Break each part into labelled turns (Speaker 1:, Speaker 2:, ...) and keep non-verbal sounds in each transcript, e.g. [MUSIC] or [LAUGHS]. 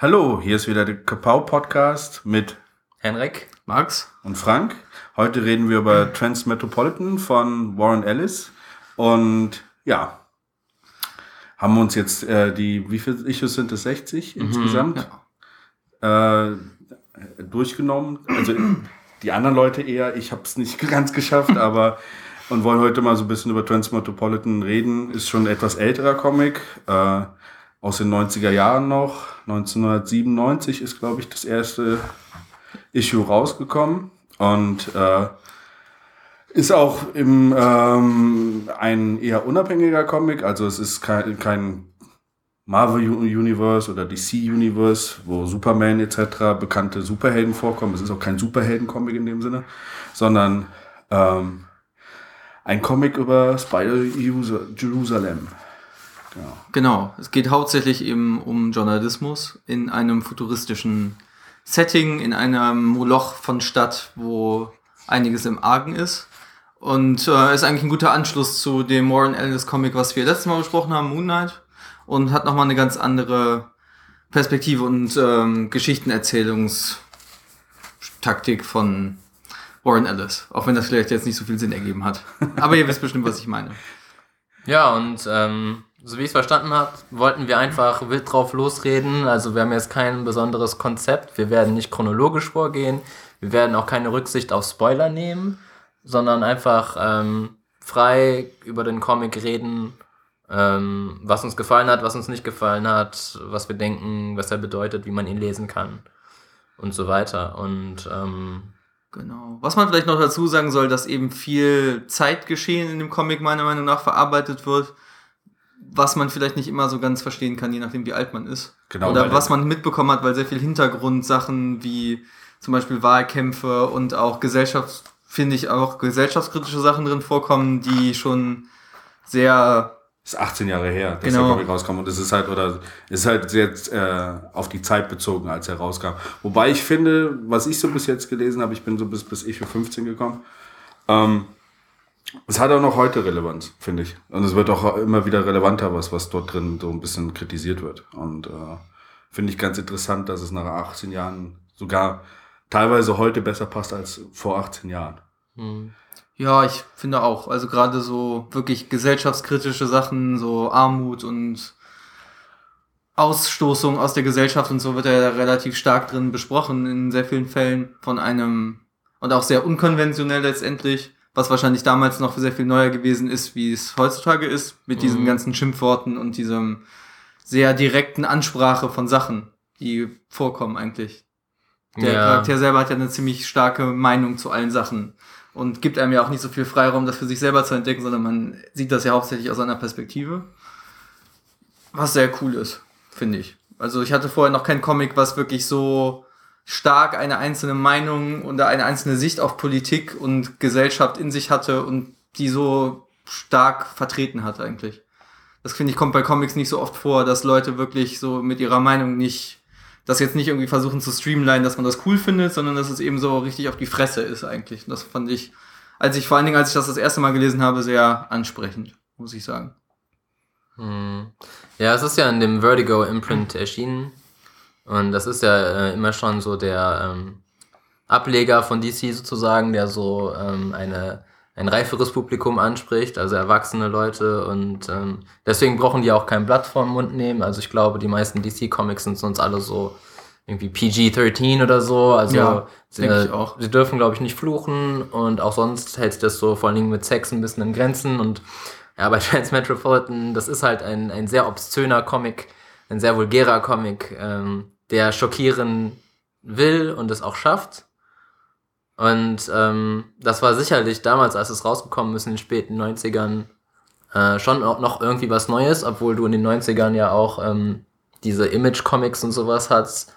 Speaker 1: Hallo, hier ist wieder der Kapau Podcast mit
Speaker 2: Henrik,
Speaker 3: Max
Speaker 1: und Frank. Heute reden wir über Transmetropolitan von Warren Ellis und ja, haben uns jetzt äh, die, wie viele Issues sind es? 60 mhm, insgesamt? Ja. Äh, durchgenommen. Also die anderen Leute eher, ich habe es nicht [LAUGHS] ganz geschafft, [LAUGHS] aber und wollen heute mal so ein bisschen über Transmetropolitan reden. Ist schon ein etwas älterer Comic. Äh, aus den 90er Jahren noch. 1997 ist, glaube ich, das erste Issue rausgekommen und äh, ist auch im, ähm, ein eher unabhängiger Comic. Also es ist kein, kein Marvel Universe oder DC Universe, wo Superman etc. bekannte Superhelden vorkommen. Es ist auch kein Superhelden-Comic in dem Sinne, sondern ähm, ein Comic über Spider Jerusalem.
Speaker 3: Genau. genau. Es geht hauptsächlich eben um Journalismus in einem futuristischen Setting, in einem Moloch von Stadt, wo einiges im Argen ist. Und äh, ist eigentlich ein guter Anschluss zu dem Warren Ellis Comic, was wir letztes Mal besprochen haben, Moon Knight. Und hat nochmal eine ganz andere Perspektive und ähm, Geschichtenerzählungstaktik von Warren Ellis. Auch wenn das vielleicht jetzt nicht so viel Sinn ergeben hat. Aber ihr wisst bestimmt, was ich meine.
Speaker 2: Ja, und ähm, so wie ich es verstanden habe, wollten wir einfach wild drauf losreden. Also wir haben jetzt kein besonderes Konzept. Wir werden nicht chronologisch vorgehen. Wir werden auch keine Rücksicht auf Spoiler nehmen, sondern einfach ähm, frei über den Comic reden, ähm, was uns gefallen hat, was uns nicht gefallen hat, was wir denken, was er bedeutet, wie man ihn lesen kann und so weiter. Und ähm,
Speaker 3: Genau. Was man vielleicht noch dazu sagen soll, dass eben viel Zeitgeschehen in dem Comic meiner Meinung nach verarbeitet wird was man vielleicht nicht immer so ganz verstehen kann, je nachdem wie alt man ist. Genau. Oder was man mitbekommen hat, weil sehr viel Hintergrundsachen wie zum Beispiel Wahlkämpfe und auch Gesellschafts, finde ich auch gesellschaftskritische Sachen drin vorkommen, die schon sehr
Speaker 1: ist 18 Jahre her, dass genau. der Comic rauskam. Und es ist halt, oder ist halt sehr äh, auf die Zeit bezogen, als er rauskam. Wobei ich finde, was ich so bis jetzt gelesen habe, ich bin so bis, bis ich für 15 gekommen, ähm, es hat auch noch heute Relevanz, finde ich. Und es wird auch immer wieder relevanter, was, was dort drin so ein bisschen kritisiert wird. Und äh, finde ich ganz interessant, dass es nach 18 Jahren sogar teilweise heute besser passt als vor 18 Jahren.
Speaker 3: Hm. Ja, ich finde auch. Also gerade so wirklich gesellschaftskritische Sachen, so Armut und Ausstoßung aus der Gesellschaft und so wird ja relativ stark drin besprochen in sehr vielen Fällen von einem und auch sehr unkonventionell letztendlich was wahrscheinlich damals noch sehr viel neuer gewesen ist, wie es heutzutage ist, mit mhm. diesen ganzen Schimpfworten und diesem sehr direkten Ansprache von Sachen, die vorkommen eigentlich. Der ja. Charakter selber hat ja eine ziemlich starke Meinung zu allen Sachen und gibt einem ja auch nicht so viel Freiraum, das für sich selber zu entdecken, sondern man sieht das ja hauptsächlich aus einer Perspektive. Was sehr cool ist, finde ich. Also ich hatte vorher noch kein Comic, was wirklich so stark eine einzelne Meinung oder eine einzelne Sicht auf Politik und Gesellschaft in sich hatte und die so stark vertreten hat eigentlich. Das finde ich kommt bei Comics nicht so oft vor, dass Leute wirklich so mit ihrer Meinung nicht, das jetzt nicht irgendwie versuchen zu streamline, dass man das cool findet, sondern dass es eben so richtig auf die Fresse ist eigentlich. das fand ich, als ich vor allen Dingen, als ich das das erste Mal gelesen habe, sehr ansprechend, muss ich sagen.
Speaker 2: Hm. Ja, es ist ja in dem Vertigo Imprint erschienen. Und das ist ja äh, immer schon so der ähm, Ableger von DC sozusagen, der so ähm, eine, ein reiferes Publikum anspricht, also erwachsene Leute. Und ähm, deswegen brauchen die auch kein Blatt vorm Mund nehmen. Also ich glaube, die meisten DC-Comics sind sonst alle so irgendwie PG-13 oder so. Also ja, sie, äh, sie dürfen, glaube ich, nicht fluchen und auch sonst hält sich das so vor allen Dingen mit Sex ein bisschen in Grenzen. Und ja, bei [LAUGHS] Transmetropolitan, das ist halt ein, ein sehr obszöner Comic, ein sehr vulgärer Comic. Ähm, der schockieren will und es auch schafft. Und ähm, das war sicherlich damals, als es rausgekommen ist in den späten 90ern, äh, schon noch irgendwie was Neues, obwohl du in den 90ern ja auch ähm, diese Image-Comics und sowas hast,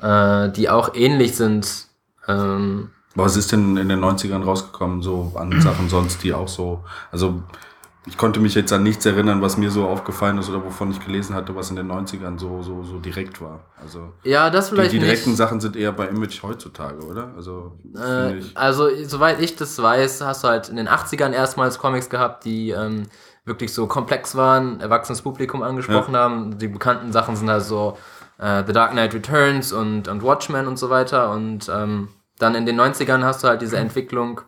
Speaker 2: äh, die auch ähnlich sind. Ähm,
Speaker 1: was ist denn in den 90ern rausgekommen, so an Sachen sonst, die auch so, also ich konnte mich jetzt an nichts erinnern, was mir so aufgefallen ist oder wovon ich gelesen hatte, was in den 90ern so, so, so direkt war. Also,
Speaker 2: ja, das vielleicht
Speaker 1: Die, die direkten nicht. Sachen sind eher bei Image heutzutage, oder? Also,
Speaker 2: äh, also, soweit ich das weiß, hast du halt in den 80ern erstmals Comics gehabt, die ähm, wirklich so komplex waren, erwachsenes Publikum angesprochen ja. haben. Die bekannten Sachen sind halt so äh, The Dark Knight Returns und, und Watchmen und so weiter. Und ähm, dann in den 90ern hast du halt diese Entwicklung,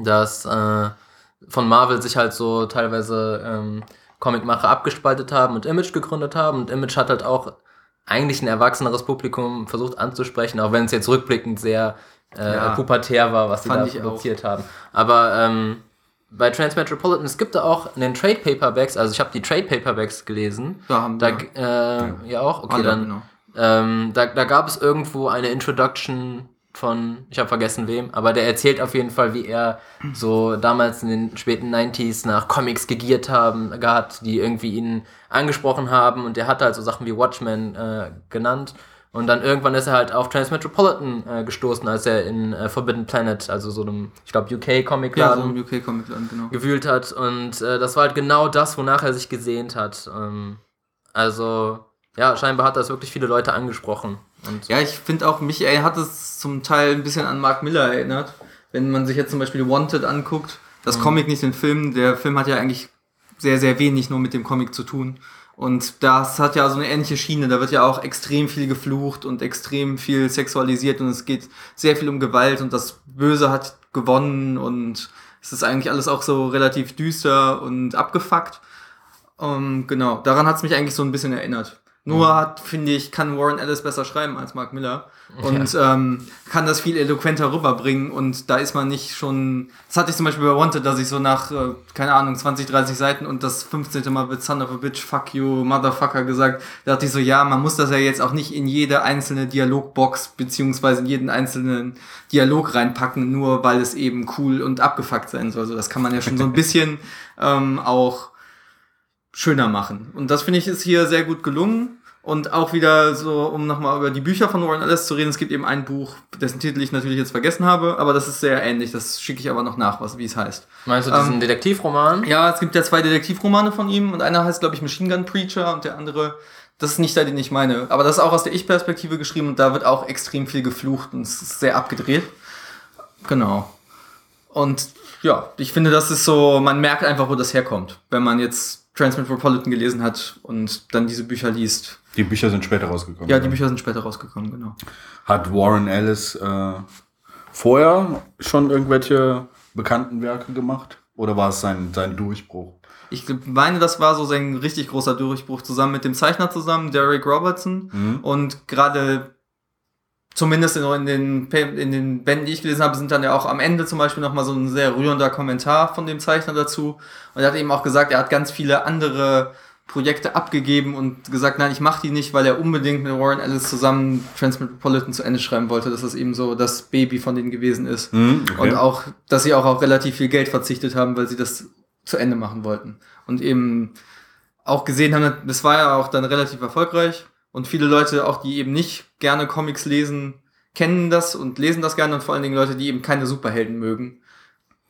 Speaker 2: dass äh, von Marvel sich halt so teilweise ähm, Comicmacher abgespaltet haben und Image gegründet haben. Und Image hat halt auch eigentlich ein erwachseneres Publikum versucht anzusprechen, auch wenn es jetzt rückblickend sehr äh,
Speaker 3: Ja.
Speaker 2: pubertär war, was sie da
Speaker 3: ich auch.
Speaker 2: produziert haben. Aber ähm, bei Transmetropolitan, es gibt da auch in den Trade Paperbacks, also ich habe die Trade Paperbacks gelesen.
Speaker 3: Da haben
Speaker 2: Da,
Speaker 3: wir.
Speaker 2: äh, ja. auch, okay,
Speaker 3: Alle,
Speaker 2: dann.
Speaker 3: genau.
Speaker 2: Ähm, da, da gab es irgendwo eine Introduction von, ich habe vergessen wem, aber der erzählt auf jeden Fall, wie er so damals in den späten 90s nach Comics gegiert haben, gehabt, die irgendwie ihn angesprochen haben und der hat halt so Sachen wie Watchmen äh, genannt. Und dann irgendwann ist er halt auf Transmetropolitan äh, gestoßen, als er in äh, Forbidden Planet, also so einem, ich glaube,
Speaker 3: Ja,
Speaker 2: UK-Comic-Laden,
Speaker 3: so im UK-Comic-Land, genau.
Speaker 2: gewühlt hat. Und äh, das war halt genau das, wonach er sich gesehnt hat. Ähm, also, ja, scheinbar hat das wirklich viele Leute angesprochen. Und
Speaker 3: Ja, ich finde auch, mich ey, hat es zum Teil ein bisschen an Mark Miller erinnert. Wenn man sich jetzt zum Beispiel Wanted anguckt, das Comic nicht den Film, der Film hat ja eigentlich sehr, sehr wenig nur mit dem Comic zu tun. Und das hat ja so eine ähnliche Schiene, da wird ja auch extrem viel geflucht und extrem viel sexualisiert und es geht sehr viel um Gewalt und das Böse hat gewonnen und es ist eigentlich alles auch so relativ düster und abgefuckt. Ähm, genau, daran hat es mich eigentlich so ein bisschen erinnert. Nur hat, finde ich, kann Warren Ellis besser schreiben als Mark Miller und ähm, kann das viel eloquenter rüberbringen und da ist man nicht schon, das hatte ich zum Beispiel bei Wanted, dass ich so nach, äh, keine Ahnung, 20, 30 Seiten und das 15. Mal wird Son of a Bitch, fuck you, Motherfucker gesagt, da dachte ich so, ja, man muss das ja jetzt auch nicht in jede einzelne Dialogbox beziehungsweise in jeden einzelnen Dialog reinpacken, nur weil es eben cool und abgefuckt sein soll. Also das kann man ja schon so ein [LAUGHS] bisschen ähm, auch schöner machen. Und das finde ich ist hier sehr gut gelungen. Und auch wieder so, um nochmal über die Bücher von Warren Ellis zu reden, es gibt eben ein Buch, dessen Titel ich natürlich jetzt vergessen habe, aber das ist sehr ähnlich. Das schicke ich aber noch nach, was, wie es heißt.
Speaker 2: meinst du diesen
Speaker 3: Ähm,
Speaker 2: Detektivroman?
Speaker 3: Ja, es gibt ja zwei Detektivromane von ihm und einer heißt, glaube ich, Machine Gun Preacher und der andere, das ist nicht der, den ich meine. Aber das ist auch aus der Ich-Perspektive geschrieben und da wird auch extrem viel geflucht und es ist sehr abgedreht. Genau. Und ja, ich finde, das ist so, man merkt einfach, wo das herkommt, wenn man jetzt Transmetropolitan gelesen hat und dann diese Bücher liest.
Speaker 1: Die Bücher sind später rausgekommen.
Speaker 3: Ja, die Bücher sind später rausgekommen, genau.
Speaker 1: Hat Warren Ellis äh, vorher schon irgendwelche bekannten Werke gemacht? Oder war es sein, sein Durchbruch?
Speaker 3: Ich meine, das war so sein richtig großer Durchbruch zusammen mit dem Zeichner zusammen, Derek Robertson.
Speaker 1: Mhm.
Speaker 3: Und gerade zumindest in, den, in den Bänden, die ich gelesen habe, sind dann ja auch am Ende zum Beispiel nochmal so ein sehr rührender Kommentar von dem Zeichner dazu. Und er hat eben auch gesagt, er hat ganz viele andere Projekte abgegeben und gesagt, nein, ich mache die nicht, weil er unbedingt mit Warren Ellis zusammen Transmetropolitan zu Ende schreiben wollte, dass das eben so das Baby von denen gewesen ist.
Speaker 1: Mhm, okay.
Speaker 3: Und auch, dass sie auch auf relativ viel Geld verzichtet haben, weil sie das zu Ende machen wollten. Und eben auch gesehen haben, das war ja auch dann relativ erfolgreich. Und viele Leute, auch die eben nicht gerne Comics lesen, kennen das und lesen das gerne und vor allen Dingen Leute, die eben keine Superhelden mögen.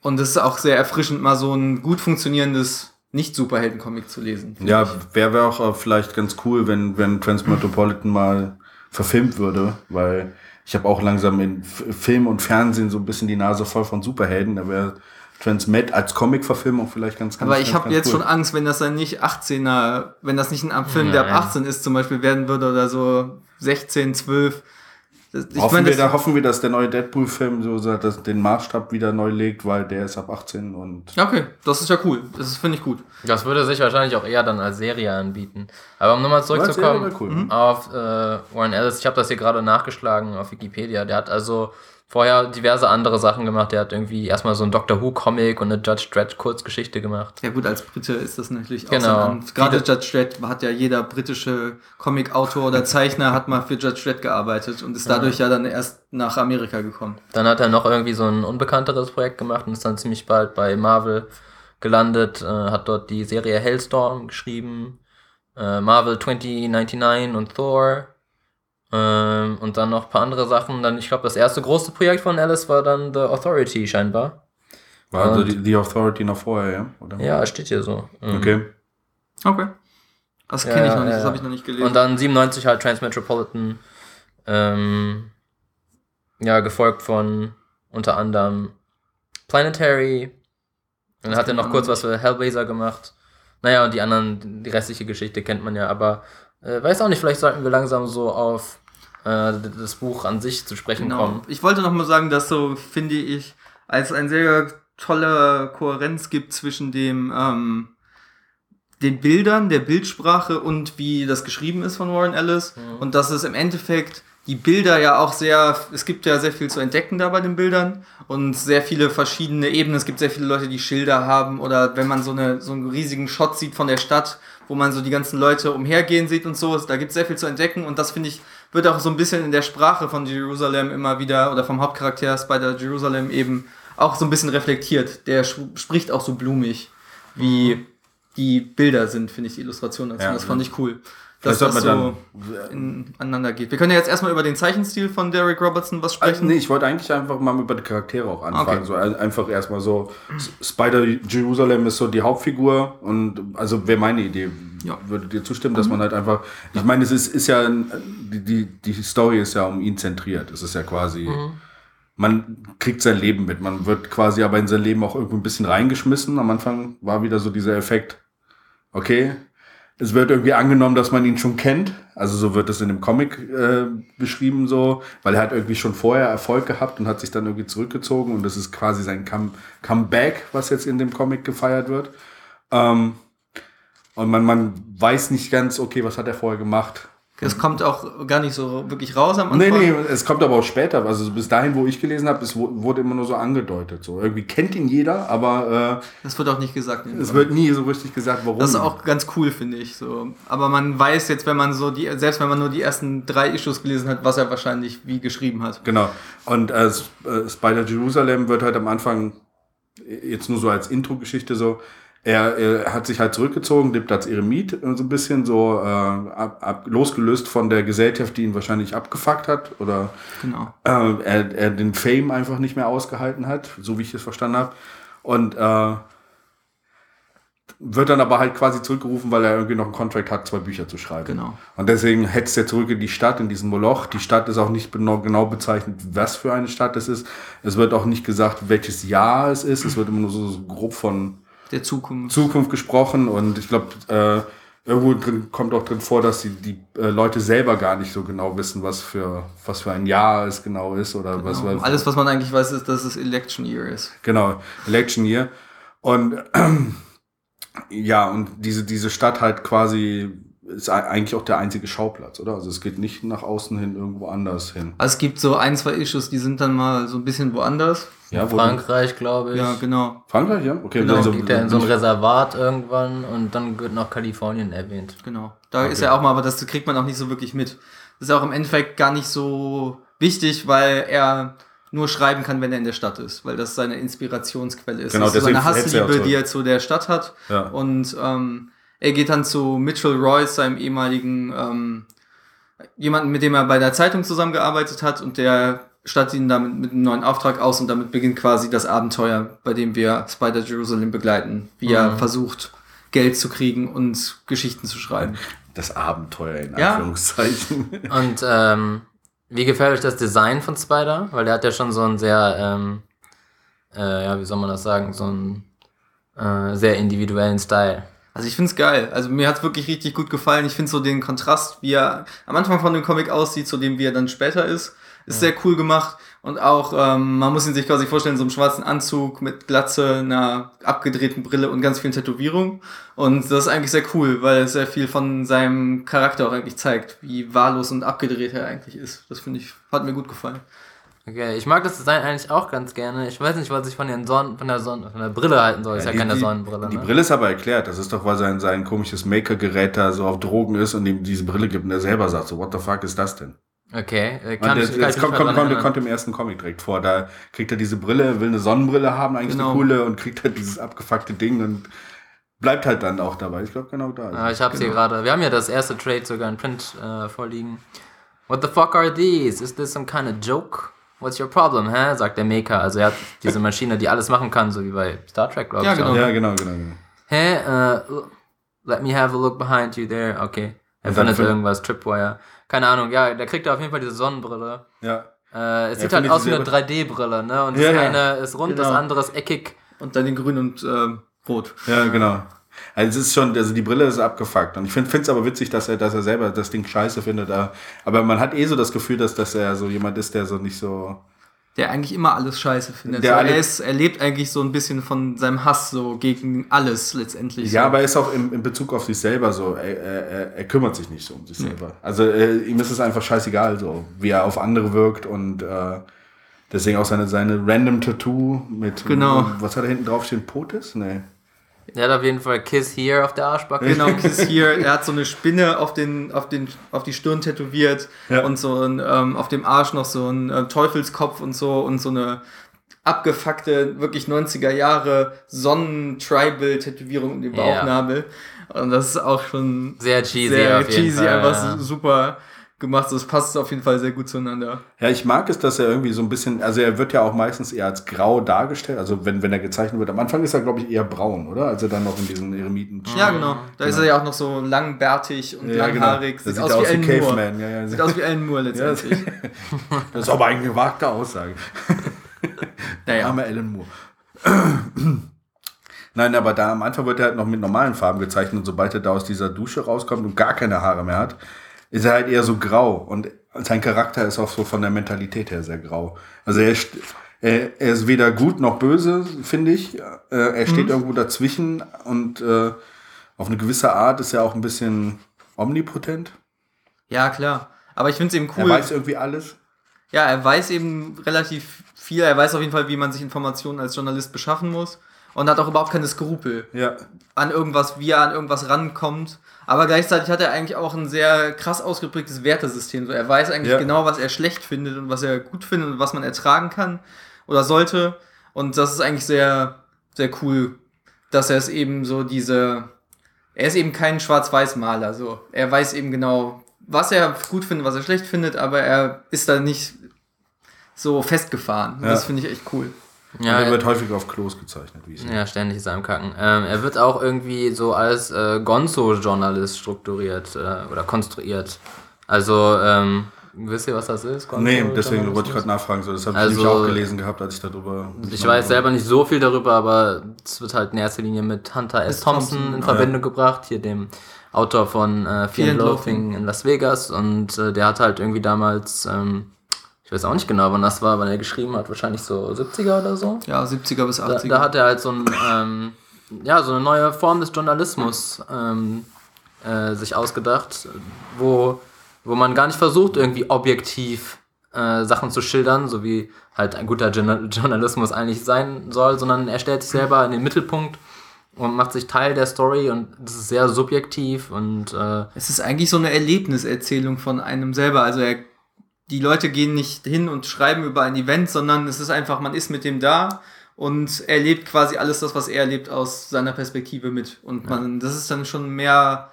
Speaker 3: Und es ist auch sehr erfrischend, mal so ein gut funktionierendes Nicht-Superhelden-Comic zu lesen.
Speaker 1: Ja, wäre wär auch äh, vielleicht ganz cool, wenn, wenn Transmetropolitan mal verfilmt würde, weil ich habe auch langsam in F Film und Fernsehen so ein bisschen die Nase voll von Superhelden. Da wäre Transmet als Comic-Verfilmung vielleicht ganz, ganz
Speaker 3: Aber ich habe jetzt
Speaker 1: cool.
Speaker 3: schon Angst, wenn das dann nicht 18er, wenn das nicht ein Film, der ab
Speaker 2: Nein.
Speaker 3: 18 ist, zum Beispiel werden würde oder so 16, 12. Das, ich
Speaker 1: Hoffen,
Speaker 3: meine,
Speaker 1: wir, da hoffen wir, dass der neue Deadpool-Film so so das, den Maßstab wieder neu legt, weil der ist ab 18 und
Speaker 3: Ja, Okay, das ist ja cool. Das finde ich gut.
Speaker 2: Das würde sich wahrscheinlich auch eher dann als Serie anbieten. Aber um nochmal zurückzukommen
Speaker 1: cool.
Speaker 2: auf äh, Warren Ellis, ich habe das hier gerade nachgeschlagen auf Wikipedia. Der hat also vorher diverse andere Sachen gemacht. Der hat irgendwie erstmal so einen Doctor Who Comic und eine Judge Dredd Kurzgeschichte gemacht.
Speaker 3: Ja gut, als Brite ist das natürlich auch
Speaker 2: Genau.
Speaker 3: so ein, Gerade Judge Dredd hat ja jeder britische Comic-Autor oder Zeichner hat mal für Judge Dredd gearbeitet und ist dadurch ja dann erst nach Amerika gekommen.
Speaker 2: Dann hat er noch irgendwie so ein unbekannteres Projekt gemacht und ist dann ziemlich bald bei Marvel gelandet. Äh, hat dort die Serie Hellstorm geschrieben, äh, Marvel 2099 und Thor. Ähm, und dann noch ein paar andere Sachen. Dann, ich glaube, das erste große Projekt von Alice war dann The Authority scheinbar.
Speaker 1: war also die, die Authority noch vorher, ja? Oder?
Speaker 2: Ja, steht hier so. Ähm,
Speaker 1: Okay.
Speaker 3: Okay. Das
Speaker 2: Ja,
Speaker 3: kenne ich noch
Speaker 2: ja,
Speaker 3: nicht, das
Speaker 2: ja.
Speaker 3: habe ich noch nicht gelesen.
Speaker 2: Und dann 97 halt Transmetropolitan. Ähm, ja, gefolgt von unter anderem Planetary. Und dann hat er noch kurz was für Hellblazer gemacht. Naja, und die anderen, die restliche Geschichte kennt man ja, aber Äh, weiß auch nicht, vielleicht sollten wir langsam so auf äh, das Buch an sich zu sprechen
Speaker 3: Genau.
Speaker 2: kommen.
Speaker 3: Ich wollte noch mal sagen, dass so, finde ich, als ein sehr tolle Kohärenz gibt zwischen dem, ähm, den Bildern, der Bildsprache und wie das geschrieben ist von Warren Ellis. Und dass es im Endeffekt die Bilder ja auch sehr, es gibt ja sehr viel zu entdecken da bei den Bildern und sehr viele verschiedene Ebenen. Es gibt sehr viele Leute, die Schilder haben oder wenn man so, eine, so einen riesigen Shot sieht von der Stadt, wo man so die ganzen Leute umhergehen sieht und so, da gibt es sehr viel zu entdecken und das finde ich, wird auch so ein bisschen in der Sprache von Jerusalem immer wieder oder vom Hauptcharakter Spider Jerusalem eben auch so ein bisschen reflektiert. Der spricht auch so blumig, wie die Bilder sind, finde ich, die Illustration dazu.
Speaker 1: Ja.
Speaker 3: das fand ich cool. Dass das
Speaker 1: man
Speaker 3: so ineinander geht. Wir können ja jetzt erstmal über den Zeichenstil von Derek Robertson was
Speaker 1: Also,
Speaker 3: sprechen.
Speaker 1: nee, ich wollte eigentlich einfach mal über die Charaktere auch anfangen.
Speaker 3: Okay.
Speaker 1: So ein- einfach erstmal so, Spider Jerusalem ist so die Hauptfigur und also wäre meine Idee.
Speaker 3: Ja. Mhm.
Speaker 1: Würde dir zustimmen, dass man halt einfach, ich meine, es ist, ist ja, die, die, die Story ist ja um ihn zentriert. Es ist ja quasi, man kriegt sein Leben mit. Man wird quasi aber in sein Leben auch irgendwie ein bisschen reingeschmissen. Am Anfang war wieder so dieser Effekt, okay, es wird irgendwie angenommen, dass man ihn schon kennt. Also so wird es in dem Comic äh, beschrieben so, weil er hat irgendwie schon vorher Erfolg gehabt und hat sich dann irgendwie zurückgezogen und das ist quasi sein Come Comeback, was jetzt in dem Comic gefeiert wird. Ähm, und man, man weiß nicht ganz, okay, was hat er vorher gemacht.
Speaker 3: Das kommt auch gar nicht so wirklich raus am
Speaker 1: Nee,
Speaker 3: Anfang.
Speaker 1: nee, es kommt aber auch später. Also bis dahin, wo ich gelesen habe, es wu- wurde immer nur so angedeutet. So irgendwie kennt ihn jeder, aber
Speaker 3: Das wird auch nicht gesagt.
Speaker 1: äh, es wird nie so richtig gesagt, warum.
Speaker 3: Das ist auch ganz cool, finde ich. So. Aber man weiß jetzt, wenn man so die, selbst wenn man nur die ersten drei Issues gelesen hat, was er wahrscheinlich wie geschrieben hat.
Speaker 1: Genau. Und äh, äh, Spider Jerusalem wird halt am Anfang äh, jetzt nur so als Intro-Geschichte so. Er, er hat sich halt zurückgezogen, lebt als Eremit, so ein bisschen so äh, ab, ab, losgelöst von der Gesellschaft, die ihn wahrscheinlich abgefuckt hat oder
Speaker 3: Genau.
Speaker 1: äh, er, er den Fame einfach nicht mehr ausgehalten hat, so wie ich es verstanden habe. Und äh, wird dann aber halt quasi zurückgerufen, weil er irgendwie noch einen Contract hat, zwei Bücher zu schreiben.
Speaker 3: Genau.
Speaker 1: Und deswegen hetzt er zurück in die Stadt, in diesen Moloch. Die Stadt ist auch nicht genau, bezeichnet, was für eine Stadt es ist. Es wird auch nicht gesagt, welches Jahr es ist. Es wird immer nur so, so grob von
Speaker 3: Der Zukunft.
Speaker 1: Zukunft gesprochen. Und ich glaube, äh, irgendwo drin kommt auch drin vor, dass die, die äh, Leute selber gar nicht so genau wissen, was für, was für ein Jahr es genau ist oder.
Speaker 3: Genau.
Speaker 1: was
Speaker 3: Alles, was man eigentlich weiß, ist, dass es Election Year ist.
Speaker 1: Genau, Election Year. Und [CLEARS THROAT] ja, und diese, diese Stadt halt quasi ist ei- eigentlich auch der einzige Schauplatz, oder? Also es geht nicht nach außen hin irgendwo anders hin.
Speaker 3: Also es gibt so ein, zwei Issues, die sind dann mal so ein bisschen woanders.
Speaker 1: Ja, wo
Speaker 2: Frankreich, glaube ich.
Speaker 3: Ja, genau.
Speaker 1: Frankreich, ja? Okay,
Speaker 3: Genau,
Speaker 1: also,
Speaker 2: Geht er in so ein Reservat irgendwann und dann wird noch Kalifornien erwähnt.
Speaker 3: Genau. Da ist er auch mal, aber das kriegt man auch nicht so wirklich mit. Das ist auch im Endeffekt gar nicht so wichtig, weil er nur schreiben kann, wenn er in der Stadt ist, weil das seine Inspirationsquelle ist.
Speaker 1: Genau,
Speaker 3: das ist so
Speaker 1: deswegen
Speaker 3: eine
Speaker 1: hetzt auch
Speaker 3: Hassliebe, die er zu der Stadt hat.
Speaker 1: Ja.
Speaker 3: Und ähm, er geht dann zu Mitchell Royce, seinem ehemaligen ähm, jemanden, mit dem er bei der Zeitung zusammengearbeitet hat und der stattet ihn damit mit einem neuen Auftrag aus und damit beginnt quasi das Abenteuer, bei dem wir Spider Jerusalem begleiten, wie er
Speaker 1: Mhm.
Speaker 3: versucht, Geld zu kriegen und Geschichten zu schreiben.
Speaker 1: das Abenteuer in
Speaker 3: Ja.
Speaker 1: Anführungszeichen. [LAUGHS]
Speaker 2: Und ähm, wie gefällt euch das Design von Spider? Weil der hat ja schon so einen sehr, ähm, äh, ja, wie soll man das sagen, so einen äh, sehr individuellen Style.
Speaker 3: Also ich find's geil. Also mir hat's wirklich richtig gut gefallen. Ich find so den Kontrast, wie er am Anfang von dem Comic aussieht, zu dem, wie er dann später ist, ist sehr cool gemacht. Und auch, ähm, man muss ihn sich quasi vorstellen, so einem schwarzen Anzug mit Glatze, einer abgedrehten Brille und ganz vielen Tätowierungen. Und das ist eigentlich sehr cool, weil es sehr viel von seinem Charakter auch eigentlich zeigt, wie wahllos und abgedreht er eigentlich ist. Das finde ich, hat mir gut gefallen.
Speaker 2: Okay, ich mag das Design eigentlich auch ganz gerne. Ich weiß nicht, was ich von, den Sonnen, von, der, Sonne, von der Brille halten soll. Ist ja,
Speaker 1: die,
Speaker 2: keine
Speaker 1: die,
Speaker 2: Sonnenbrille.
Speaker 1: Die
Speaker 2: ne?
Speaker 1: Brille ist aber erklärt. Das ist doch, weil sein, sein komisches Maker-Gerät da so auf Drogen ist und ihm diese Brille gibt und er selber sagt so, what the fuck ist das denn?
Speaker 2: Okay, äh,
Speaker 1: Und
Speaker 2: kann
Speaker 1: das,
Speaker 2: ich,
Speaker 1: das kommt, kommt, im ersten Comic direkt vor. Da kriegt er diese Brille, will eine Sonnenbrille haben, eigentlich
Speaker 3: Genau.
Speaker 1: eine coole, und kriegt halt dieses abgefuckte Ding und bleibt halt dann auch dabei. Ich glaube, genau da. ist
Speaker 2: Ah, ich hab's hier
Speaker 3: Genau.
Speaker 2: gerade. Wir haben ja das erste Trade sogar in Print äh, vorliegen. What the fuck are these? Is this some kind of joke? What's your problem, hä? Sagt der Maker. Also er hat diese Maschine, die alles machen kann, so wie bei Star Trek, glaube
Speaker 3: Ja,
Speaker 2: ich.
Speaker 3: genau.
Speaker 2: auch.
Speaker 1: ja, genau, genau. genau.
Speaker 2: Hä? Äh, let me have a look behind you there. Okay. Er findet
Speaker 1: find-
Speaker 2: irgendwas, Tripwire. Keine Ahnung, ja, da kriegt er auf jeden Fall diese Sonnenbrille.
Speaker 1: Ja.
Speaker 2: Äh, es
Speaker 1: Ja,
Speaker 2: sieht halt aus wie eine
Speaker 1: selber-
Speaker 2: 3D-Brille, ne? Und das
Speaker 1: ja.
Speaker 2: eine ist rund, das
Speaker 3: Genau.
Speaker 2: andere ist eckig.
Speaker 3: Und dann in grün und ähm, rot.
Speaker 1: Ja, genau. Also es ist schon, also die Brille ist abgefuckt. Und ich finde es aber witzig, dass er, dass er selber das Ding scheiße findet. Aber man hat eh so das Gefühl, dass, dass er so jemand ist, der so nicht so.
Speaker 3: Der eigentlich immer alles scheiße findet.
Speaker 1: Der
Speaker 3: so,
Speaker 1: alle-
Speaker 3: er, ist, er lebt eigentlich so ein bisschen von seinem Hass so gegen alles letztendlich.
Speaker 1: Ja,
Speaker 3: so.
Speaker 1: aber er ist auch in, in Bezug auf sich selber so, er, er, er, er kümmert sich nicht so um sich selber. Also äh, ihm ist es einfach scheißegal, so wie er auf andere wirkt und äh, deswegen auch seine, seine random Tattoo mit,
Speaker 3: Genau.
Speaker 1: was hat er hinten drauf stehen, Potis? Nee.
Speaker 2: Der hat auf jeden Fall Kiss hier auf der Arschbacke.
Speaker 3: Genau, Kiss hier, er hat so eine [LAUGHS] Spinne auf, den, auf, den, auf die Stirn tätowiert
Speaker 1: Ja.
Speaker 3: und so ein, ähm, auf dem Arsch noch so ein äh, Teufelskopf und so und so eine abgefuckte, wirklich 90er Jahre Sonnen-Tribal-Tätowierung den
Speaker 2: Ja.
Speaker 3: Bauchnabel. Und das ist auch schon
Speaker 2: Sehr cheesy
Speaker 3: sehr
Speaker 2: auf jeden
Speaker 3: cheesy,
Speaker 2: Fall.
Speaker 3: einfach
Speaker 2: ja.
Speaker 3: su- super gemacht. Das passt auf jeden Fall sehr gut zueinander.
Speaker 1: Ja, ich mag es, dass er irgendwie so ein bisschen, also er wird ja auch meistens eher als grau dargestellt, also wenn, wenn er gezeichnet wird. Am Anfang ist er, glaube ich, eher braun, oder? Als er dann noch in diesen Eremiten.
Speaker 3: Ja, genau. Da ist er ja auch noch so langbärtig und
Speaker 1: Ja, genau.
Speaker 3: langhaarig.
Speaker 1: Das
Speaker 3: Sieht, aus, wie
Speaker 1: aus wie
Speaker 3: Moore.
Speaker 1: Caveman. Ja, ja.
Speaker 3: Sieht aus wie Alan Moore letztendlich. [LAUGHS]
Speaker 1: Das ist aber eine gewagte Aussage. [LAUGHS]
Speaker 3: naja.
Speaker 1: Armer Alan Moore. Nein, aber da am Anfang wird er halt noch mit normalen Farben gezeichnet und sobald er da aus dieser Dusche rauskommt und gar keine Haare mehr hat, ist er halt eher so grau und sein Charakter ist auch so von der Mentalität her sehr grau. Also er ist, er, er ist weder gut noch böse, finde ich. Äh, Er steht irgendwo dazwischen und äh, auf eine gewisse Art ist er auch ein bisschen omnipotent.
Speaker 3: ja, klar. Aber ich finde es eben
Speaker 1: Er
Speaker 3: cool.
Speaker 1: weiß irgendwie alles.
Speaker 3: Ja, er weiß eben relativ viel. Er weiß auf jeden Fall, wie man sich Informationen als Journalist beschaffen muss. Und hat auch überhaupt keine Skrupel
Speaker 1: Ja,
Speaker 3: an irgendwas, wie er an irgendwas rankommt. Aber gleichzeitig hat er eigentlich auch ein sehr krass ausgeprägtes Wertesystem. So, er weiß eigentlich
Speaker 1: Ja.
Speaker 3: genau, was er schlecht findet und was er gut findet und was man ertragen kann oder sollte. Und das ist eigentlich sehr, sehr cool, dass er es eben so diese. Er ist eben kein Schwarz-Weiß-Maler. So. Er weiß eben genau, was er gut findet, was er schlecht findet, aber er ist da nicht so festgefahren.
Speaker 1: Ja.
Speaker 3: Das finde ich echt cool.
Speaker 2: Ja,
Speaker 1: er wird häufig auf Klos gezeichnet, wie es
Speaker 2: Ja, ständig ist er am Kacken. Ähm, er wird auch irgendwie so als äh, Gonzo-Journalist strukturiert äh, oder konstruiert. Also, ähm, wisst ihr, was das ist?
Speaker 1: Nee, deswegen wollte ich gerade nachfragen. So, das habe ich
Speaker 2: Also-
Speaker 1: nämlich auch gelesen gehabt, als ich darüber.
Speaker 2: Ich weiß selber nicht so viel darüber, aber es wird halt in erster Linie mit Hunter S. Thompson,
Speaker 3: Thompson,
Speaker 2: in
Speaker 1: ja.
Speaker 2: Verbindung gebracht, hier dem Autor von äh, Fear and Loathing in Las Vegas. Und äh, der hat halt irgendwie damals, ähm, ich weiß auch nicht genau, wann das war, wann er geschrieben hat, wahrscheinlich so 70er oder so.
Speaker 3: Ja, 70er bis
Speaker 2: Da,
Speaker 3: 80er.
Speaker 2: da hat er halt so, ein, ähm, ja, so eine neue Form des Journalismus ähm, äh, sich ausgedacht, wo, wo man gar nicht versucht, irgendwie objektiv äh, Sachen zu schildern, so wie halt ein guter Journa- Journalismus eigentlich sein soll, sondern er stellt sich selber in den Mittelpunkt und macht sich Teil der Story und das ist sehr subjektiv und äh,
Speaker 3: Es ist eigentlich so eine Erlebniserzählung von einem selber. Also er, die Leute gehen nicht hin und schreiben über ein Event, sondern es ist einfach, man ist mit dem da und erlebt quasi alles das, was er erlebt, aus seiner Perspektive mit. Und man, das ist dann schon mehr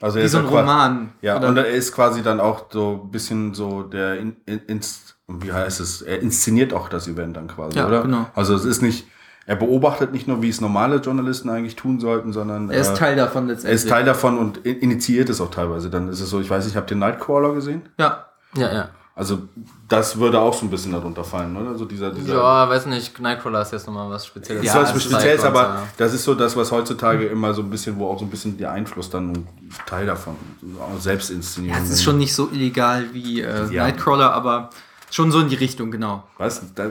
Speaker 1: Also er
Speaker 3: wie
Speaker 1: ist
Speaker 3: so ein
Speaker 1: ja
Speaker 3: Roman.
Speaker 1: Ja,
Speaker 3: Oder-
Speaker 1: und er ist quasi dann auch so ein bisschen so der, in, in, ins, wie heißt es, er inszeniert auch das Event dann quasi,
Speaker 3: Ja,
Speaker 1: oder?
Speaker 3: genau.
Speaker 1: Also es ist nicht, er beobachtet nicht nur, wie es normale Journalisten eigentlich tun sollten, sondern
Speaker 3: er ist
Speaker 1: äh,
Speaker 3: Teil davon
Speaker 1: er
Speaker 3: letztendlich.
Speaker 1: ist Teil davon und in- initiiert es auch teilweise. Dann ist es so, ich weiß nicht, habt ihr Nightcrawler gesehen?
Speaker 3: Ja.
Speaker 2: ja, ja.
Speaker 1: Also das würde auch so ein bisschen darunter fallen, oder? Also dieser, dieser
Speaker 2: Ja, weiß nicht, Nightcrawler ist jetzt nochmal was Spezielles.
Speaker 3: Ja,
Speaker 1: ist was Spezielles, aber
Speaker 2: ja.
Speaker 1: das ist so das, was heutzutage immer so ein bisschen, wo auch so ein bisschen der Einfluss dann Teil davon, auch Selbstinszenierung.
Speaker 3: ja, es ist schon nicht so illegal wie äh,
Speaker 1: Ja.
Speaker 3: Nightcrawler, aber schon so in die Richtung, genau.
Speaker 1: Was? Da,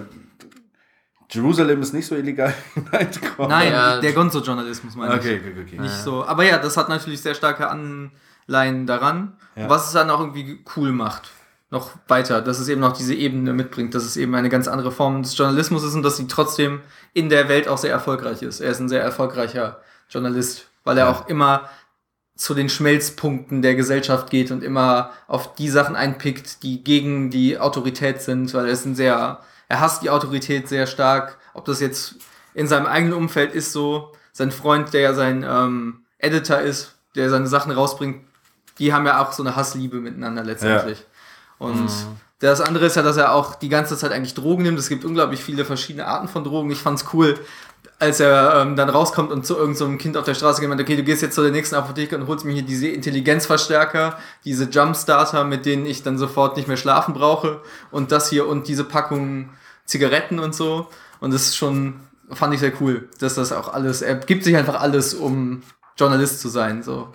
Speaker 1: Jerusalem ist nicht so illegal [LAUGHS] wie Nightcrawler.
Speaker 3: Nein,
Speaker 2: Ja.
Speaker 3: der Gonzo-Journalismus meine ich.
Speaker 1: Okay, okay, okay.
Speaker 3: Nicht so. Aber ja, das hat natürlich sehr starke Anleihen daran, was es dann auch irgendwie cool macht. Noch weiter, dass es eben noch diese Ebene mitbringt, dass es eben eine ganz andere Form des Journalismus ist und dass sie trotzdem in der Welt auch sehr erfolgreich ist. Er ist ein sehr erfolgreicher Journalist, weil er
Speaker 1: Ja.
Speaker 3: auch immer zu den Schmelzpunkten der Gesellschaft geht und immer auf die Sachen einpickt, die gegen die Autorität sind, weil er ist ein sehr, er hasst die Autorität sehr stark. Ob das jetzt in seinem eigenen Umfeld ist so, sein Freund, der ja sein ähm, Editor ist, der seine Sachen rausbringt, die haben ja auch so eine Hassliebe miteinander letztendlich. Und das andere ist ja, dass er auch die ganze Zeit eigentlich Drogen nimmt. Es gibt unglaublich viele verschiedene Arten von Drogen. Ich fand's cool, als er ähm, dann rauskommt und zu irgendeinem so einem Kind auf der Straße gemeint, okay, du gehst jetzt zu der nächsten Apotheke und holst mir hier diese Intelligenzverstärker, diese Jumpstarter, mit denen ich dann sofort nicht mehr schlafen brauche und das hier und diese Packung Zigaretten und so. Und das ist schon, fand ich sehr cool, dass das auch alles, er gibt sich einfach alles, um Journalist zu sein, so.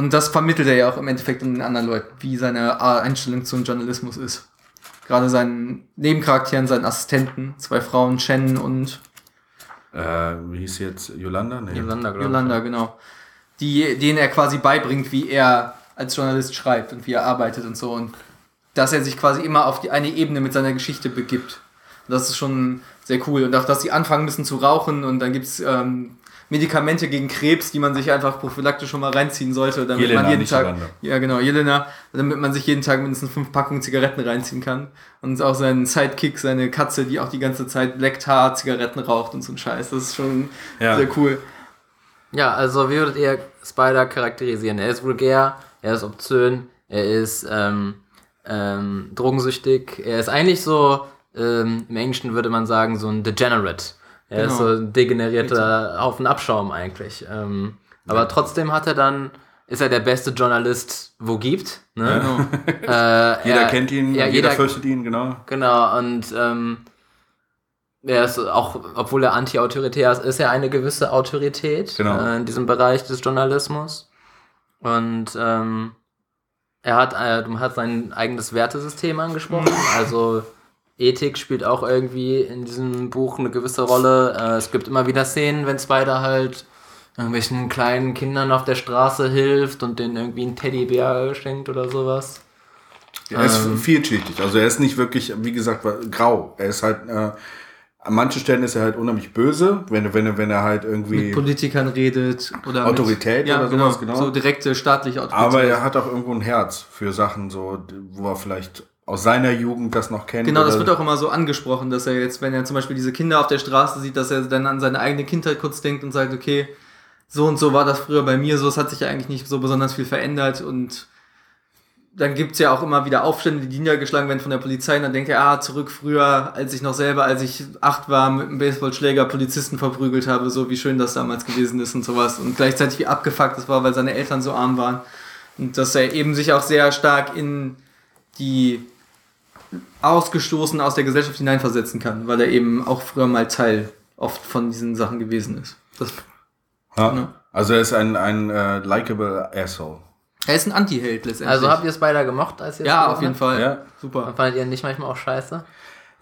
Speaker 3: Und das vermittelt er ja auch im Endeffekt den anderen Leuten, wie seine Einstellung zum Journalismus ist. Gerade seinen Nebencharakteren, seinen Assistenten, zwei Frauen, Shannon und
Speaker 1: Äh, wie hieß sie jetzt? Yolanda? Nee.
Speaker 2: Yolanda, glaube ich.
Speaker 3: Yolanda, genau. Die, denen er quasi beibringt, wie er als Journalist schreibt und wie er arbeitet und so. Und dass er sich quasi immer auf die eine Ebene mit seiner Geschichte begibt. Das ist schon sehr cool. Und auch, dass sie anfangen müssen zu rauchen und dann gibt's ähm, Medikamente gegen Krebs, die man sich einfach prophylaktisch schon mal reinziehen sollte, damit
Speaker 1: Jelena,
Speaker 3: man jeden Tag. Ja, genau, Jelena, damit man sich jeden Tag mindestens fünf Packungen Zigaretten reinziehen kann. Und auch sein Sidekick, seine Katze, die auch die ganze Zeit Black Tar Zigaretten raucht und so ein Scheiß. Das ist schon
Speaker 1: Ja.
Speaker 3: sehr cool.
Speaker 2: Ja, also wie würdet ihr Spider charakterisieren? Er ist vulgär, er ist obszön, er ist ähm, ähm, drogensüchtig, er ist eigentlich so, ähm, im Englischen würde man sagen, so ein Degenerate. Er ist
Speaker 3: Genau.
Speaker 2: so ein degenerierter Haufen Abschaum eigentlich. Ähm, aber trotzdem hat er dann, ist er der beste Journalist, wo gibt. Ne?
Speaker 3: Genau. [LAUGHS]
Speaker 2: Äh,
Speaker 1: Jeder
Speaker 2: er-
Speaker 1: kennt ihn,
Speaker 2: ja,
Speaker 1: jeder,
Speaker 2: jeder
Speaker 1: fürchtet ihn, genau.
Speaker 2: Genau, und ähm, er ist auch, obwohl er anti-autoritär ist, ist er eine gewisse Autorität
Speaker 1: Genau.
Speaker 2: äh, in diesem Bereich des Journalismus. Und ähm, er hat, äh, du hast sein eigenes Wertesystem angesprochen. [LAUGHS] Also Ethik spielt auch irgendwie in diesem Buch eine gewisse Rolle. Äh, es gibt immer wieder Szenen, wenn Spider halt irgendwelchen kleinen Kindern auf der Straße hilft und denen irgendwie einen Teddybär schenkt oder sowas.
Speaker 1: Er ist
Speaker 2: Ähm.
Speaker 1: vielschichtig. Also er ist nicht wirklich, wie gesagt, grau. Er ist halt, äh, an manchen Stellen ist er halt unheimlich böse, wenn, wenn, wenn er halt irgendwie.
Speaker 3: mit Politikern redet oder
Speaker 1: Autorität
Speaker 3: mit, ja,
Speaker 1: oder
Speaker 3: genau,
Speaker 1: sowas, genau.
Speaker 3: so direkte staatliche Autorität.
Speaker 1: aber er hat auch irgendwo ein Herz für Sachen, so, wo er vielleicht aus seiner Jugend das noch kennt.
Speaker 3: Genau, das wird auch immer so angesprochen, dass er jetzt, wenn er zum Beispiel diese Kinder auf der Straße sieht, dass er dann an seine eigene Kindheit kurz denkt und sagt, okay, so und so war das früher bei mir, so es hat sich ja eigentlich nicht so besonders viel verändert und dann gibt's ja auch immer wieder Aufstände, die niedergeschlagen werden von der Polizei und dann denkt er, ah, zurück früher, als ich noch selber, als ich acht war, mit einem Baseballschläger Polizisten verprügelt habe, so wie schön das damals gewesen ist und sowas und gleichzeitig wie abgefuckt das war, weil seine Eltern so arm waren und dass er eben sich auch sehr stark in die ausgestoßen aus der Gesellschaft hineinversetzen kann, weil er eben auch früher mal Teil oft von diesen Sachen gewesen ist. Das,
Speaker 1: Ja.
Speaker 3: ne?
Speaker 1: Also er ist ein, ein äh, likable Asshole.
Speaker 3: er ist ein Anti-Held letztendlich.
Speaker 2: Also habt ihr Spider gemocht, als ihr
Speaker 3: ja, auf jeden Fall.
Speaker 1: Ja.
Speaker 3: Super.
Speaker 2: habt? Fandet ihr ihn nicht manchmal auch scheiße?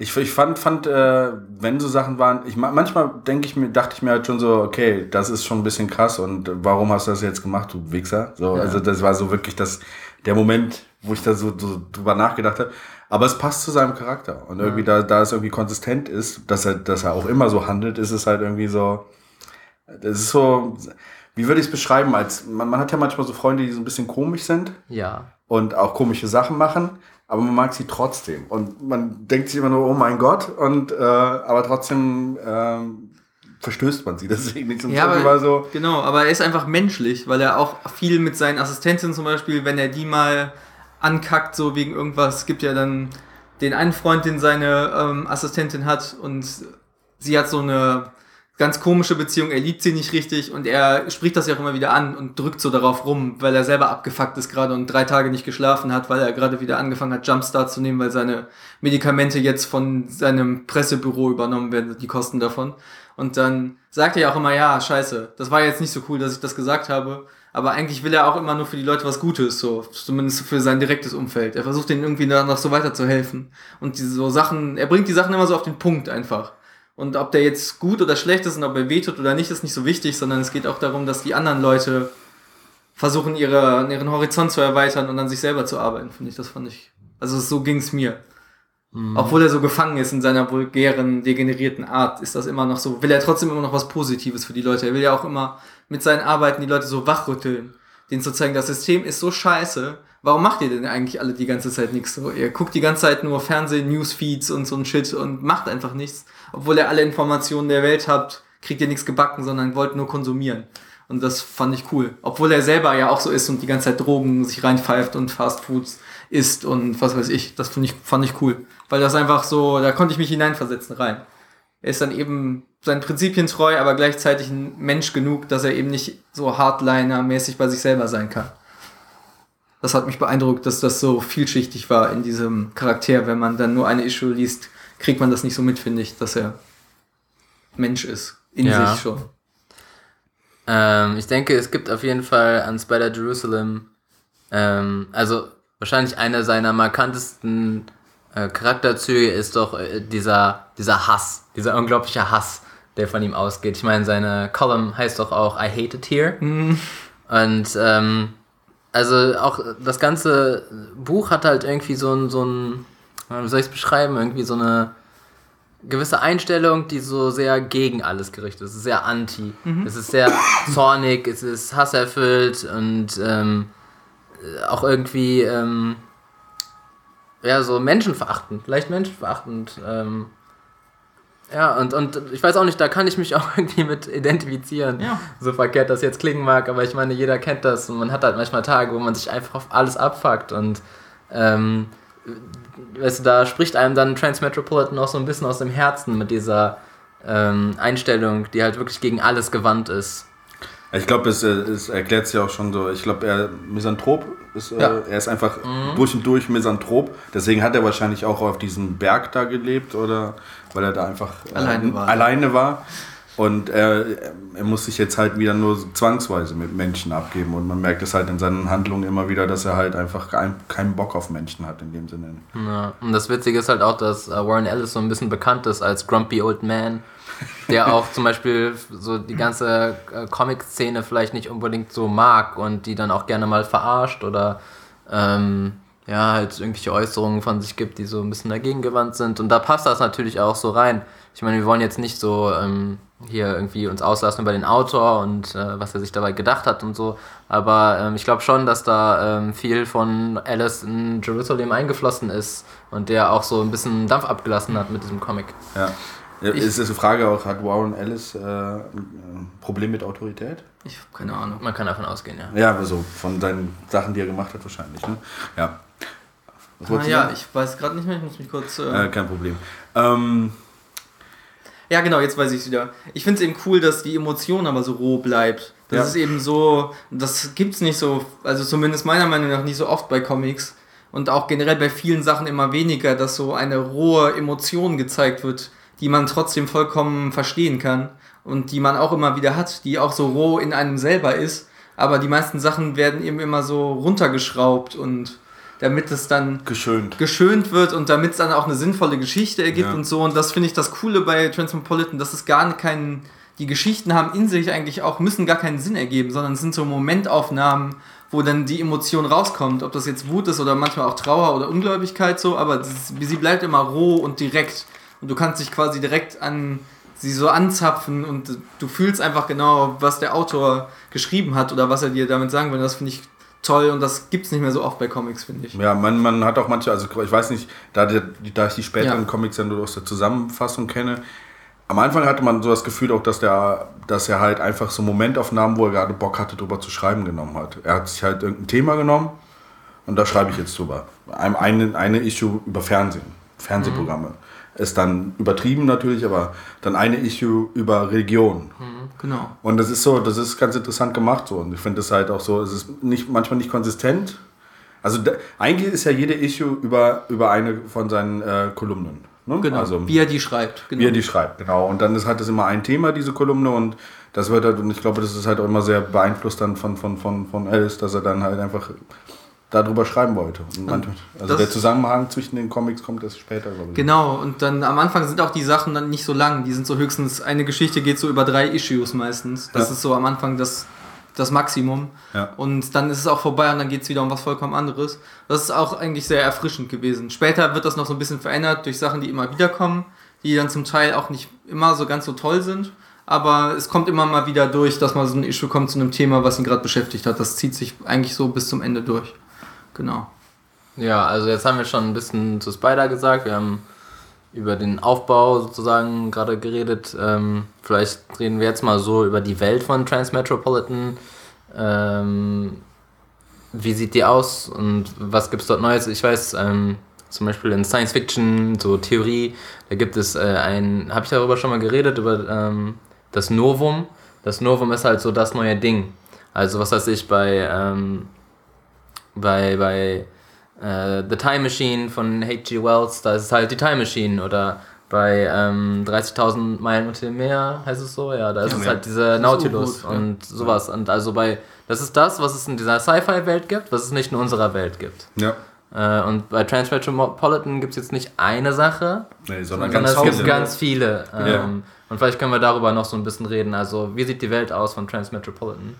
Speaker 1: Ich, ich fand, fand äh, wenn so Sachen waren, ich ma- manchmal denke ich mir, dachte ich mir halt schon so, okay, das ist schon ein bisschen krass und warum hast du das jetzt gemacht, du Wichser? So,
Speaker 3: Ja.
Speaker 1: also das war so wirklich das, der Moment, wo ich da so, so drüber nachgedacht habe. Aber es passt zu seinem Charakter. Und irgendwie, da, da es irgendwie konsistent ist, dass er, dass er auch immer so handelt, ist es halt irgendwie so, das ist so, wie würde ich es beschreiben, als, man, man hat ja manchmal so Freunde, die so ein bisschen komisch sind
Speaker 2: Ja.
Speaker 1: und auch komische Sachen machen, aber man mag sie trotzdem. Und man denkt sich immer nur, oh mein Gott, und äh, aber trotzdem ähm, verstößt man sie deswegen nicht. Und
Speaker 3: Ja,
Speaker 1: irgendwie
Speaker 3: aber,
Speaker 1: so,
Speaker 3: genau, aber er ist einfach menschlich, weil er auch viel mit seinen Assistentinnen zum Beispiel, wenn er die mal ankackt, so wegen irgendwas, gibt ja dann den einen Freund, den seine ähm, Assistentin hat und sie hat so eine ganz komische Beziehung, er liebt sie nicht richtig und er spricht das ja auch immer wieder an und drückt so darauf rum, weil er selber abgefuckt ist gerade und drei Tage nicht geschlafen hat, weil er gerade wieder angefangen hat, Jumpstart zu nehmen, weil seine Medikamente jetzt von seinem Pressebüro übernommen werden, die Kosten davon. Und dann sagt er ja auch immer, ja, scheiße, das war jetzt nicht so cool, dass ich das gesagt habe. Aber eigentlich will er auch immer nur für die Leute was Gutes, so zumindest für sein direktes Umfeld. Er versucht denen irgendwie da noch so weiterzuhelfen. Und diese so Sachen, er bringt die Sachen immer so auf den Punkt einfach. Und ob der jetzt gut oder schlecht ist und ob er wehtut oder nicht, ist nicht so wichtig, sondern es geht auch darum, dass die anderen Leute versuchen, ihre, ihren Horizont zu erweitern und an sich selber zu arbeiten, finde ich. Das fand ich. Also so ging's mir. Obwohl er so gefangen ist in seiner vulgären, degenerierten Art, ist das immer noch so, will er trotzdem immer noch was Positives für die Leute. Er will ja auch immer mit seinen Arbeiten die Leute so wachrütteln, denen zu zeigen, das System ist so scheiße. Warum macht ihr denn eigentlich alle die ganze Zeit nichts so? Ihr guckt die ganze Zeit nur Fernsehen, Newsfeeds und so ein Shit und macht einfach nichts. Obwohl ihr alle Informationen der Welt habt, kriegt ihr nichts gebacken, sondern wollt nur konsumieren. Und das fand ich cool. Obwohl er selber ja auch so ist und die ganze Zeit Drogen sich reinpfeift und Fastfoods isst und was weiß ich. Das find ich, fand ich cool. Weil das einfach so, da konnte ich mich hineinversetzen rein. Er ist dann eben seinen Prinzipien treu, aber gleichzeitig ein Mensch genug, dass er eben nicht so Hardliner-mäßig bei sich selber sein kann. Das hat mich beeindruckt, dass das so vielschichtig war in diesem Charakter. Wenn man dann nur eine Issue liest, kriegt man das nicht so mit, finde ich, dass er Mensch ist. In
Speaker 2: Ja.
Speaker 3: sich schon.
Speaker 2: Ähm, ich denke, es gibt auf jeden Fall an Spider Jerusalem, ähm, also wahrscheinlich einer seiner markantesten äh, Charakterzüge ist doch äh, dieser, dieser Hass, dieser unglaubliche Hass, der von ihm ausgeht. Ich meine, seine Column heißt doch auch I Hate It Here. Und ähm, also auch das ganze Buch hat halt irgendwie so ein, so ein, wie soll ich es beschreiben, irgendwie so eine gewisse Einstellung, die so sehr gegen alles gerichtet ist. Es ist sehr anti. Es ist sehr zornig, es ist hasserfüllt und ähm, auch irgendwie ähm, ja so menschenverachtend, leicht menschenverachtend. Ähm, ja, und, und ich weiß auch nicht, da kann ich mich [LAUGHS] auch irgendwie mit identifizieren.
Speaker 3: Ja.
Speaker 2: So verkehrt das jetzt klingen mag, aber ich meine, jeder kennt das und man hat halt manchmal Tage, wo man sich einfach auf alles abfuckt und ähm, weißt du, da spricht einem dann Transmetropolitan auch so ein bisschen aus dem Herzen mit dieser ähm, Einstellung, die halt wirklich gegen alles gewandt ist.
Speaker 1: Ich glaube, es, äh, es erklärt sich auch schon so. Ich glaube, er Misanthrop ist, äh,
Speaker 3: Ja.
Speaker 1: er ist einfach durch und durch Misanthrop. Deswegen hat er wahrscheinlich auch auf diesem Berg da gelebt oder weil er da einfach äh,
Speaker 3: Alleine war.
Speaker 1: alleine war. Und er, er muss sich jetzt halt wieder nur zwangsweise mit Menschen abgeben. Und man merkt es halt in seinen Handlungen immer wieder, dass er halt einfach kein, keinen Bock auf Menschen hat in dem Sinne.
Speaker 2: Ja. Und das Witzige ist halt auch, dass äh, Warren Ellis so ein bisschen bekannt ist als Grumpy Old Man, der auch zum Beispiel so die ganze äh, Comic-Szene vielleicht nicht unbedingt so mag und die dann auch gerne mal verarscht oder ähm, ja, halt irgendwelche Äußerungen von sich gibt, die so ein bisschen dagegen gewandt sind. Und da passt das natürlich auch so rein. Ich meine, wir wollen jetzt nicht so ähm, hier irgendwie uns auslassen über den Autor und äh, was er sich dabei gedacht hat und so. Aber ähm, ich glaube schon, dass da ähm, viel von Alice in Jerusalem eingeflossen ist und der auch so ein bisschen Dampf abgelassen hat mit diesem Comic.
Speaker 1: Ja. Es ist eine Frage auch, hat Warren Ellis äh, ein Problem mit Autorität?
Speaker 3: Ich habe keine Ahnung.
Speaker 2: Man kann davon ausgehen, ja.
Speaker 1: Ja, also von seinen Sachen, die er gemacht hat, wahrscheinlich. Ne? Ja. Was
Speaker 3: Ah, ja,
Speaker 1: sagen?
Speaker 3: ich weiß gerade nicht mehr, ich muss mich kurz. Äh,
Speaker 1: Äh, kein Problem. Ähm,
Speaker 3: Ja, genau, jetzt weiß ich es wieder. Ich finde es eben cool, dass die Emotion aber so roh bleibt. Das
Speaker 1: Ja.
Speaker 3: ist eben so, das gibt's nicht so, also zumindest meiner Meinung nach nicht so oft bei Comics und auch generell bei vielen Sachen immer weniger, dass so eine rohe Emotion gezeigt wird, die man trotzdem vollkommen verstehen kann und die man auch immer wieder hat, die auch so roh in einem selber ist. Aber die meisten Sachen werden eben immer so runtergeschraubt und damit es dann
Speaker 1: geschönt.
Speaker 3: geschönt wird und damit es dann auch eine sinnvolle Geschichte ergibt
Speaker 1: Ja.
Speaker 3: und so. Und das finde ich das Coole bei Transmetropolitan, dass es gar keinen, die Geschichten haben in sich eigentlich auch, müssen gar keinen Sinn ergeben, sondern es sind so Momentaufnahmen, wo dann die Emotion rauskommt. Ob das jetzt Wut ist oder manchmal auch Trauer oder Ungläubigkeit so, aber das, sie bleibt immer roh und direkt. Und du kannst dich quasi direkt an sie so anzapfen und du fühlst einfach genau, was der Autor geschrieben hat oder was er dir damit sagen will. Das finde ich toll und das gibt es nicht mehr so oft bei Comics, finde ich.
Speaker 1: Ja, man, man hat auch manche, also ich weiß nicht, da, die, da ich die späteren
Speaker 3: Ja.
Speaker 1: Comics ja nur aus der Zusammenfassung kenne, am Anfang hatte man so das Gefühl auch, dass, der, dass er halt einfach so Momentaufnahmen, wo er gerade Bock hatte, drüber zu schreiben, genommen hat. Er hat sich halt irgendein Thema genommen und da schreibe ich jetzt drüber. Ein, eine, eine Issue über Fernsehen, Fernsehprogramme. Ist dann übertrieben natürlich, aber dann eine Issue über Religion.
Speaker 3: Genau.
Speaker 1: Und das ist so, das ist ganz interessant gemacht so. Und ich finde es halt auch so, es ist nicht, manchmal nicht konsistent. Also da, eigentlich ist ja jede Issue über, über eine von seinen äh, Kolumnen. Ne?
Speaker 3: Genau.
Speaker 1: Also
Speaker 3: wie er die schreibt. Genau.
Speaker 1: wie er die schreibt, genau. Und dann ist, hat es immer ein Thema, diese Kolumne, und das wird halt, und ich glaube, das ist halt auch immer sehr beeinflusst dann von, von, von, von Alice, dass er dann halt einfach darüber schreiben wollte. Manchmal, also der Zusammenhang zwischen den Comics kommt erst später, glaube ich.
Speaker 3: Genau, und dann am Anfang sind auch die Sachen dann nicht so lang. Die sind so höchstens, eine Geschichte geht so über drei Issues meistens. Das
Speaker 1: Ja.
Speaker 3: ist so am Anfang das, das Maximum.
Speaker 1: Ja.
Speaker 3: Und dann ist es auch vorbei und dann geht es wieder um was vollkommen anderes. Das ist auch eigentlich sehr erfrischend gewesen. Später wird das noch so ein bisschen verändert durch Sachen, die immer wieder kommen, die dann zum Teil auch nicht immer so ganz so toll sind. Aber es kommt immer mal wieder durch, dass mal so ein Issue kommt zu einem Thema, was ihn gerade beschäftigt hat. Das zieht sich eigentlich so bis zum Ende durch. Genau.
Speaker 2: Ja, also jetzt haben wir schon ein bisschen zu Spider gesagt. Wir haben über den Aufbau sozusagen gerade geredet. Ähm, vielleicht reden wir jetzt mal so über die Welt von Transmetropolitan. Ähm, wie sieht die aus und was gibt es dort Neues? Ich weiß, ähm, zum Beispiel in Science Fiction, so Theorie, da gibt es äh, ein, habe ich darüber schon mal geredet, über ähm, das Novum. Das Novum ist halt so das neue Ding. Also was weiß ich, bei, ähm, bei, bei äh, The Time Machine von H.G. Wells, da ist es halt die Time Machine oder bei ähm, 30.000 Meilen unter dem Meer, heißt es so, ja, da ist
Speaker 3: Ja,
Speaker 2: es
Speaker 1: ja.
Speaker 2: halt diese Nautilus
Speaker 3: ja.
Speaker 2: und sowas. Und also bei, das ist das, was es in dieser Sci-Fi-Welt gibt, was es nicht in unserer Welt gibt.
Speaker 1: Ja.
Speaker 2: Äh, und bei Transmetropolitan gibt es jetzt nicht eine Sache,
Speaker 1: Nee, sondern
Speaker 2: sondern
Speaker 1: ganz
Speaker 2: es gibt
Speaker 1: viele.
Speaker 2: ganz viele. Ähm,
Speaker 1: Ja.
Speaker 2: Und vielleicht können wir darüber noch so ein bisschen reden. Also, wie sieht die Welt aus von Transmetropolitan?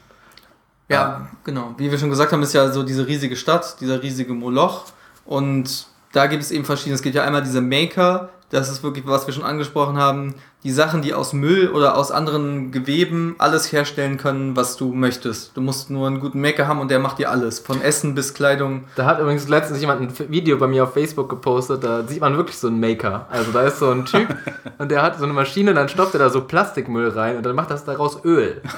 Speaker 3: Ja, genau. Wie wir schon gesagt haben, ist ja so diese riesige Stadt, dieser riesige Moloch. Und da gibt es eben verschiedene. Es gibt ja einmal diese Maker, das ist wirklich, was wir schon angesprochen haben, die Sachen, die aus Müll oder aus anderen Geweben alles herstellen können, was du möchtest. Du musst nur einen guten Maker haben und der macht dir alles. Von Essen bis Kleidung.
Speaker 2: Da hat übrigens letztens jemand ein Video bei mir auf Facebook gepostet, da sieht man wirklich so einen Maker. Also da ist so ein Typ [LAUGHS] und der hat so eine Maschine, dann stopft er da so Plastikmüll rein und dann macht das daraus Öl. [LAUGHS]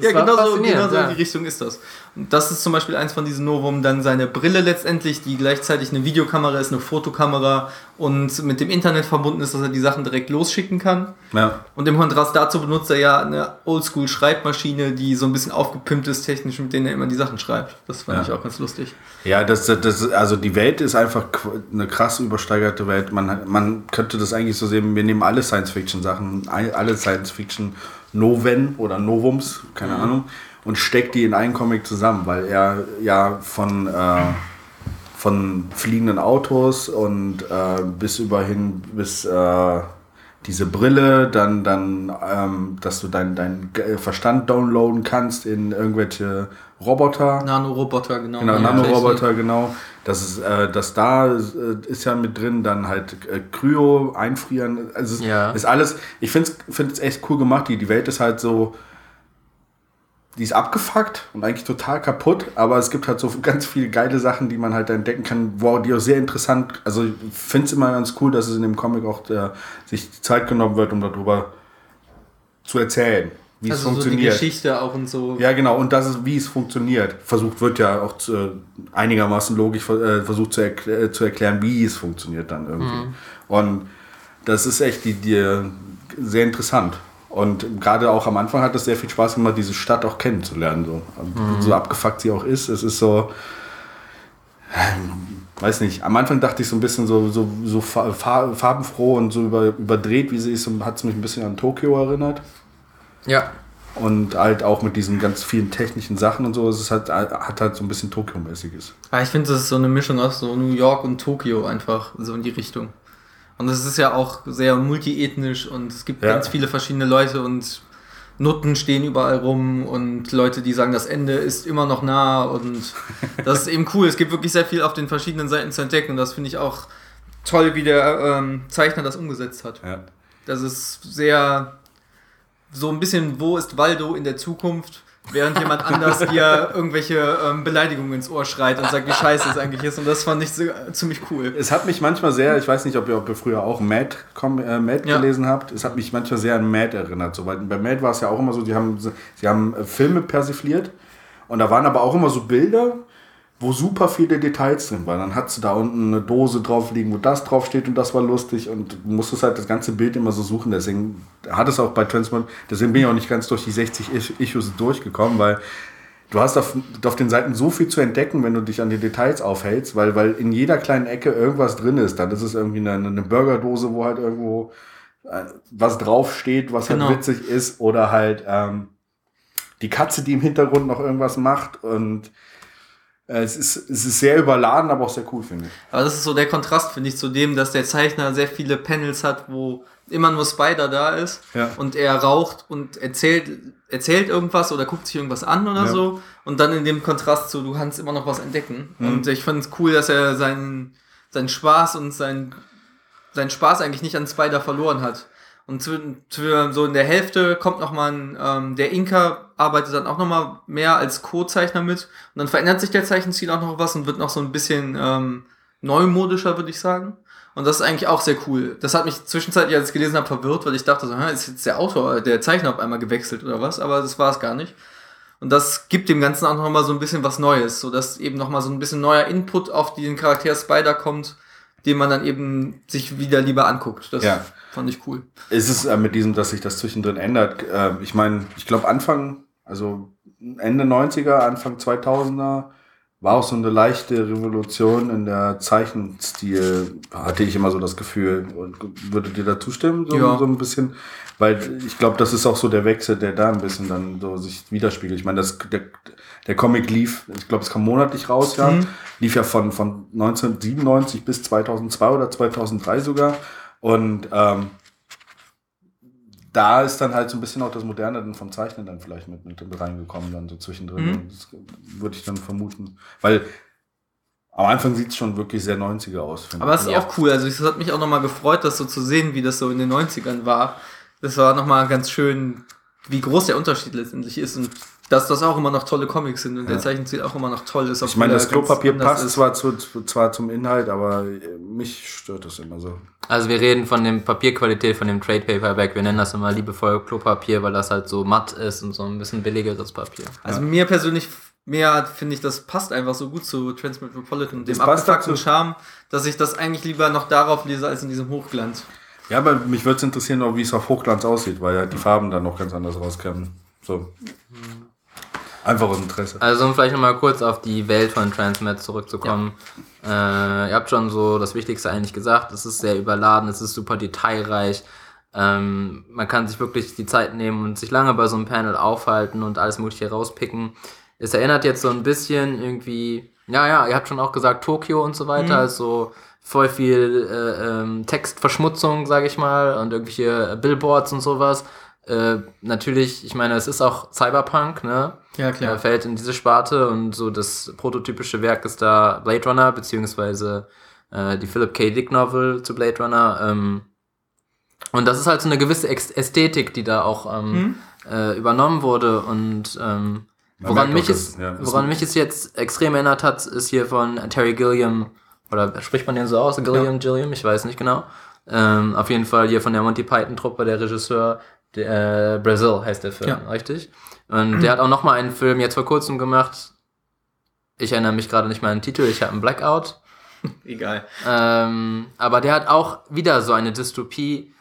Speaker 3: Ja, genau so, genau so
Speaker 2: ja.
Speaker 3: in die Richtung ist das. Und das ist zum Beispiel eins von diesen Novum. Dann seine Brille letztendlich, die gleichzeitig eine Videokamera ist, eine Fotokamera und mit dem Internet verbunden ist, dass er die Sachen direkt losschicken kann.
Speaker 1: Ja.
Speaker 3: Und im Kontrast dazu benutzt er ja eine Oldschool-Schreibmaschine, die so ein bisschen aufgepimpt ist technisch, mit denen er immer die Sachen schreibt. Das fand
Speaker 1: Ja.
Speaker 3: ich auch ganz lustig.
Speaker 1: Ja, das, das, also die Welt ist einfach eine krass übersteigerte Welt. Man, man könnte das eigentlich so sehen, wir nehmen alle Science-Fiction-Sachen, alle Science-Fiction-Noven oder Novums, keine Ahnung, und steckt die in einen Comic zusammen, weil er ja von, äh, von fliegenden Autos und äh, bis überhin bis äh, diese Brille, dann, dann ähm, dass du deinen dein Verstand downloaden kannst in irgendwelche Roboter.
Speaker 3: Nanoroboter, genau.
Speaker 1: Genau,
Speaker 3: Ja,
Speaker 1: Nanoroboter, genau. Das ist, äh, das da äh, ist ja mit drin, dann halt äh, Kryo, einfrieren. Also es
Speaker 2: Ja.
Speaker 1: ist alles, ich finde es echt cool gemacht. Die, die Welt ist halt so, die ist abgefuckt und eigentlich total kaputt, aber es gibt halt so ganz viele geile Sachen, die man halt entdecken kann, wow, die auch sehr interessant, also ich finde es immer ganz cool, dass es in dem Comic auch äh, sich die Zeit genommen wird, um darüber zu erzählen, wie es
Speaker 3: Also so die
Speaker 1: funktioniert.
Speaker 3: Geschichte auch und so.
Speaker 1: Ja, genau, und das ist, wie es funktioniert. Versucht wird ja auch zu, äh, einigermaßen logisch äh, versucht zu, erkl äh, zu erklären, wie es funktioniert dann irgendwie. Und das ist echt die, die, sehr interessant. Und gerade auch am Anfang hat es sehr viel Spaß gemacht, diese Stadt auch kennenzulernen. So, Und so abgefuckt sie auch ist. Es ist so, ähm, weiß nicht, am Anfang dachte ich so ein bisschen so, so, so fa fa farbenfroh und so über, überdreht, wie sie ist, hat es mich ein bisschen an Tokio erinnert.
Speaker 2: Ja.
Speaker 1: Und halt auch mit diesen ganz vielen technischen Sachen und so. Es ist halt, hat halt so ein bisschen Tokio-mäßiges.
Speaker 3: Ja, ich finde, das ist so eine Mischung aus so New York und Tokio einfach, so in die Richtung. Und es ist ja auch sehr multiethnisch und es gibt
Speaker 1: Ja.
Speaker 3: ganz viele verschiedene Leute und Nutten stehen überall rum und Leute, die sagen, das Ende ist immer noch nah und [LAUGHS] das ist eben cool. Es gibt wirklich sehr viel auf den verschiedenen Seiten zu entdecken und das finde ich auch toll, wie der ähm, Zeichner das umgesetzt hat.
Speaker 1: Ja.
Speaker 3: Das ist sehr so ein bisschen, wo ist Waldo in der Zukunft, während jemand anders [LAUGHS] dir irgendwelche ähm, Beleidigungen ins Ohr schreit und sagt, wie scheiße es eigentlich ist. Und das fand ich so, äh, ziemlich cool.
Speaker 1: Es hat mich manchmal sehr, ich weiß nicht, ob ihr, ob ihr früher auch Mad, äh, Mad
Speaker 3: Ja.
Speaker 1: gelesen habt, es hat mich manchmal sehr an Mad erinnert. So, bei Mad war es ja auch immer so, die haben, sie haben äh, Filme persifliert und da waren aber auch immer so Bilder, wo super viele Details drin waren. Dann hattest du da unten eine Dose drauf liegen, wo das drauf steht und das war lustig und du musstest halt das ganze Bild immer so suchen. Deswegen hat es auch bei Transmod, deswegen bin ich auch nicht ganz durch die 60 Is- Issues durchgekommen, weil du hast auf, auf den Seiten so viel zu entdecken, wenn du dich an die Details aufhältst, weil, weil in jeder kleinen Ecke irgendwas drin ist. Dann ist es irgendwie eine, eine Burgerdose, wo halt irgendwo äh, was draufsteht, was
Speaker 3: Genau.
Speaker 1: halt witzig ist, oder halt ähm, die Katze, die im Hintergrund noch irgendwas macht und es ist, es ist sehr überladen, aber auch sehr cool, finde ich.
Speaker 3: Aber das ist so der Kontrast, finde ich, zu dem, dass der Zeichner sehr viele Panels hat, wo immer nur Spider da ist
Speaker 1: Ja.
Speaker 3: und er raucht und erzählt, erzählt irgendwas oder guckt sich irgendwas an oder
Speaker 1: Ja.
Speaker 3: so. Und dann in dem Kontrast zu, du kannst immer noch was entdecken.
Speaker 1: Mhm.
Speaker 3: Und ich finde es cool, dass er seinen, seinen Spaß und seinen, seinen Spaß eigentlich nicht an Spider verloren hat. Und zu, zu, so in der Hälfte kommt noch mal ein, ähm, der Inka arbeitet dann auch noch mal mehr als Co-Zeichner mit. Und dann verändert sich der Zeichenstil auch noch was und wird noch so ein bisschen ähm, neumodischer, würde ich sagen. Und das ist eigentlich auch sehr cool. Das hat mich zwischenzeitlich, als ich es gelesen habe, verwirrt, weil ich dachte so, ist jetzt der Autor, der Zeichner auf einmal gewechselt oder was? Aber das war es gar nicht. Und das gibt dem Ganzen auch noch mal so ein bisschen was Neues, so dass eben noch mal so ein bisschen neuer Input auf den Charakter Spider kommt, den man dann eben sich wieder lieber anguckt. Das
Speaker 1: Ja.
Speaker 3: Fand ich cool.
Speaker 1: Ist es äh, mit diesem, dass sich das zwischendrin ändert? Äh, ich meine, ich glaube Anfang, also Ende 90er, Anfang 2000er war auch so eine leichte Revolution in der Zeichenstil, hatte ich immer so das Gefühl. Und würdet ihr da zustimmen? So,
Speaker 3: Ja.
Speaker 1: so ein bisschen? Weil ich glaube, das ist auch so der Wechsel, der da ein bisschen dann so sich widerspiegelt. Ich meine, das, der, der Comic lief, ich glaube, es kam monatlich raus, ja.
Speaker 3: Mhm.
Speaker 1: Lief ja von, von 1997 bis 2002 oder 2003 sogar. Und ähm, da ist dann halt so ein bisschen auch das Moderne dann vom Zeichnen dann vielleicht mit, mit reingekommen, dann so zwischendrin.
Speaker 3: Mhm.
Speaker 1: Das würde ich dann vermuten. Weil am Anfang sieht es schon wirklich sehr 90er aus. finde
Speaker 3: Aber es ist auch cool. Also es hat mich auch nochmal gefreut, das so zu sehen, wie das so in den 90ern war. Das war nochmal ganz schön, wie groß der Unterschied letztendlich ist und dass das auch immer noch tolle Comics sind und der
Speaker 1: Ja.
Speaker 3: Zeichenstil auch immer noch toll ist.
Speaker 1: Ich meine, das
Speaker 3: er
Speaker 1: Klopapier passt
Speaker 3: ist.
Speaker 1: zwar, zu, zwar zum Inhalt, aber mich stört das immer so.
Speaker 2: Also wir reden von dem Papierqualität, von dem Trade Paperback. Wir nennen das immer liebevoll Klopapier, weil das halt so matt ist und so ein bisschen billigeres Papier.
Speaker 3: Also mir persönlich mehr finde ich, das passt einfach so gut zu Transmetropolitan, dem
Speaker 1: Das passt
Speaker 3: abgefuckten. Charme, dass ich das eigentlich lieber noch darauf lese als in diesem Hochglanz.
Speaker 1: Ja, aber mich würde es interessieren, auch wie es auf Hochglanz aussieht, weil ja die Farben dann noch ganz anders rauskämen. So. Einfach aus Interesse.
Speaker 2: Also um vielleicht nochmal kurz auf die Welt von Transmet zurückzukommen. Äh, ihr habt schon so das Wichtigste eigentlich gesagt. Es ist sehr überladen, es ist super detailreich. Ähm, man kann sich wirklich die Zeit nehmen und sich lange bei so einem Panel aufhalten und alles Mögliche rauspicken. Es erinnert jetzt so ein bisschen irgendwie, ja, ja, ihr habt schon auch gesagt, Tokio und so weiter,
Speaker 3: Mhm.
Speaker 2: also voll viel äh, ähm, Textverschmutzung, sage ich mal, und irgendwelche Billboards und sowas. Äh, natürlich, ich meine, es ist auch Cyberpunk, ne?
Speaker 3: Ja,
Speaker 2: Er fällt in diese Sparte und so das prototypische Werk ist da Blade Runner, beziehungsweise äh, die Philip K. Dick Novel zu Blade Runner. Ähm, und das ist halt so eine gewisse Ästhetik, die da auch ähm, äh, übernommen wurde. Und ähm, woran, mich es,
Speaker 1: ja,
Speaker 2: woran mich es jetzt extrem erinnert hat, ist hier von Terry Gilliam, oder spricht man den so aus? Gilliam, Gilliam, ich weiß nicht genau. Ähm, auf jeden Fall hier von der Monty Python-Truppe, der Regisseur, der, äh, Brazil heißt der Film,
Speaker 3: Ja.
Speaker 2: richtig? Und der hat auch noch mal einen Film jetzt vor kurzem gemacht. Ich erinnere mich gerade nicht mal an den Titel, ich habe einen Blackout. [LAUGHS]
Speaker 3: Egal.
Speaker 2: Ähm, aber der hat auch wieder so eine Dystopie,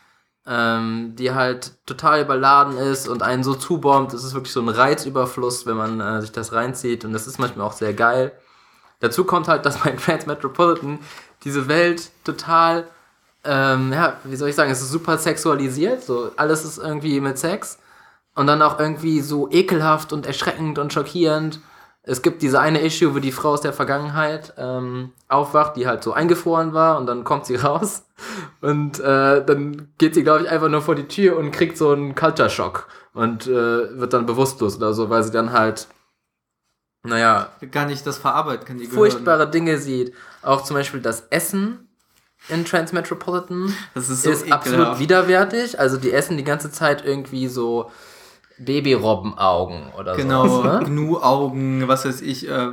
Speaker 2: ähm, die halt total überladen ist und einen so zubombt. Es ist wirklich so ein Reizüberfluss, wenn man äh, sich das reinzieht. Und das ist manchmal auch sehr geil. Dazu kommt halt, dass [LAUGHS] bei Transmetropolitan diese Welt total, ähm, ja, wie soll ich sagen, es ist super sexualisiert. So, alles ist irgendwie mit Sex. Und dann auch irgendwie so ekelhaft und erschreckend und schockierend. Es gibt diese eine Issue, wo die Frau aus der Vergangenheit ähm, aufwacht, die halt so eingefroren war und dann kommt sie [LAUGHS] raus und äh, dann geht sie, glaube ich, einfach nur vor die Tür und kriegt so einen Culture Shock und äh, wird dann bewusstlos oder so, weil sie dann halt, naja,
Speaker 3: Gar nicht das verarbeiten kann, die
Speaker 2: furchtbare Dinge sieht. Auch zum Beispiel das Essen in Transmetropolitan
Speaker 3: Das ist so
Speaker 2: ist absolut widerwärtig. Also die essen die ganze Zeit irgendwie so Babyrobbenaugen oder
Speaker 3: Genau,
Speaker 2: so. Ne?
Speaker 3: Gnu-Augen, was weiß ich, äh,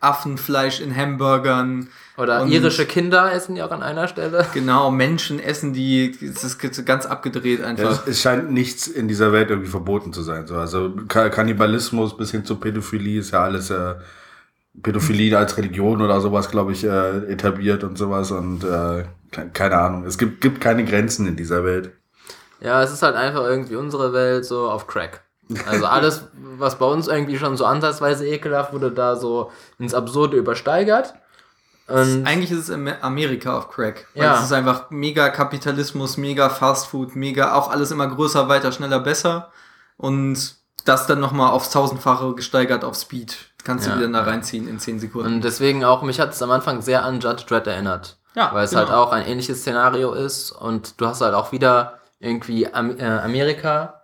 Speaker 3: Affenfleisch in Hamburgern.
Speaker 2: Oder
Speaker 3: Und-
Speaker 2: irische Kinder essen die auch an einer Stelle.
Speaker 3: Genau, Menschen essen die, es ist ganz abgedreht
Speaker 1: Ja,
Speaker 3: einfach.
Speaker 1: es, es scheint nichts in dieser Welt irgendwie verboten zu sein. So. Also Ka- Kannibalismus bis hin zu Pädophilie ist ja alles äh, Pädophilie als Religion oder sowas, glaube ich, äh, etabliert und sowas. Und äh, ke- keine Ahnung. Es gibt, gibt keine Grenzen in dieser Welt.
Speaker 2: Ja, es ist halt einfach irgendwie unsere Welt so auf Crack. Also alles, [LAUGHS] was bei uns irgendwie schon so ansatzweise ekelhaft wurde, da so ins Absurde übersteigert. Und
Speaker 3: Eigentlich ist es Amer- Amerika auf Crack. Weil
Speaker 2: Ja.
Speaker 3: Es ist einfach mega Kapitalismus, mega Fastfood, mega auch alles immer größer, weiter, schneller, besser. Und das dann nochmal aufs tausendfache gesteigert auf Speed. Kannst
Speaker 2: Ja.
Speaker 3: du wieder da reinziehen in 10 Sekunden.
Speaker 2: Und deswegen auch, mich hat es am Anfang sehr an Judge Dredd erinnert.
Speaker 3: Ja,
Speaker 2: Weil es
Speaker 3: genau.
Speaker 2: halt auch ein ähnliches Szenario ist und du hast halt auch wieder irgendwie Am äh, Amerika.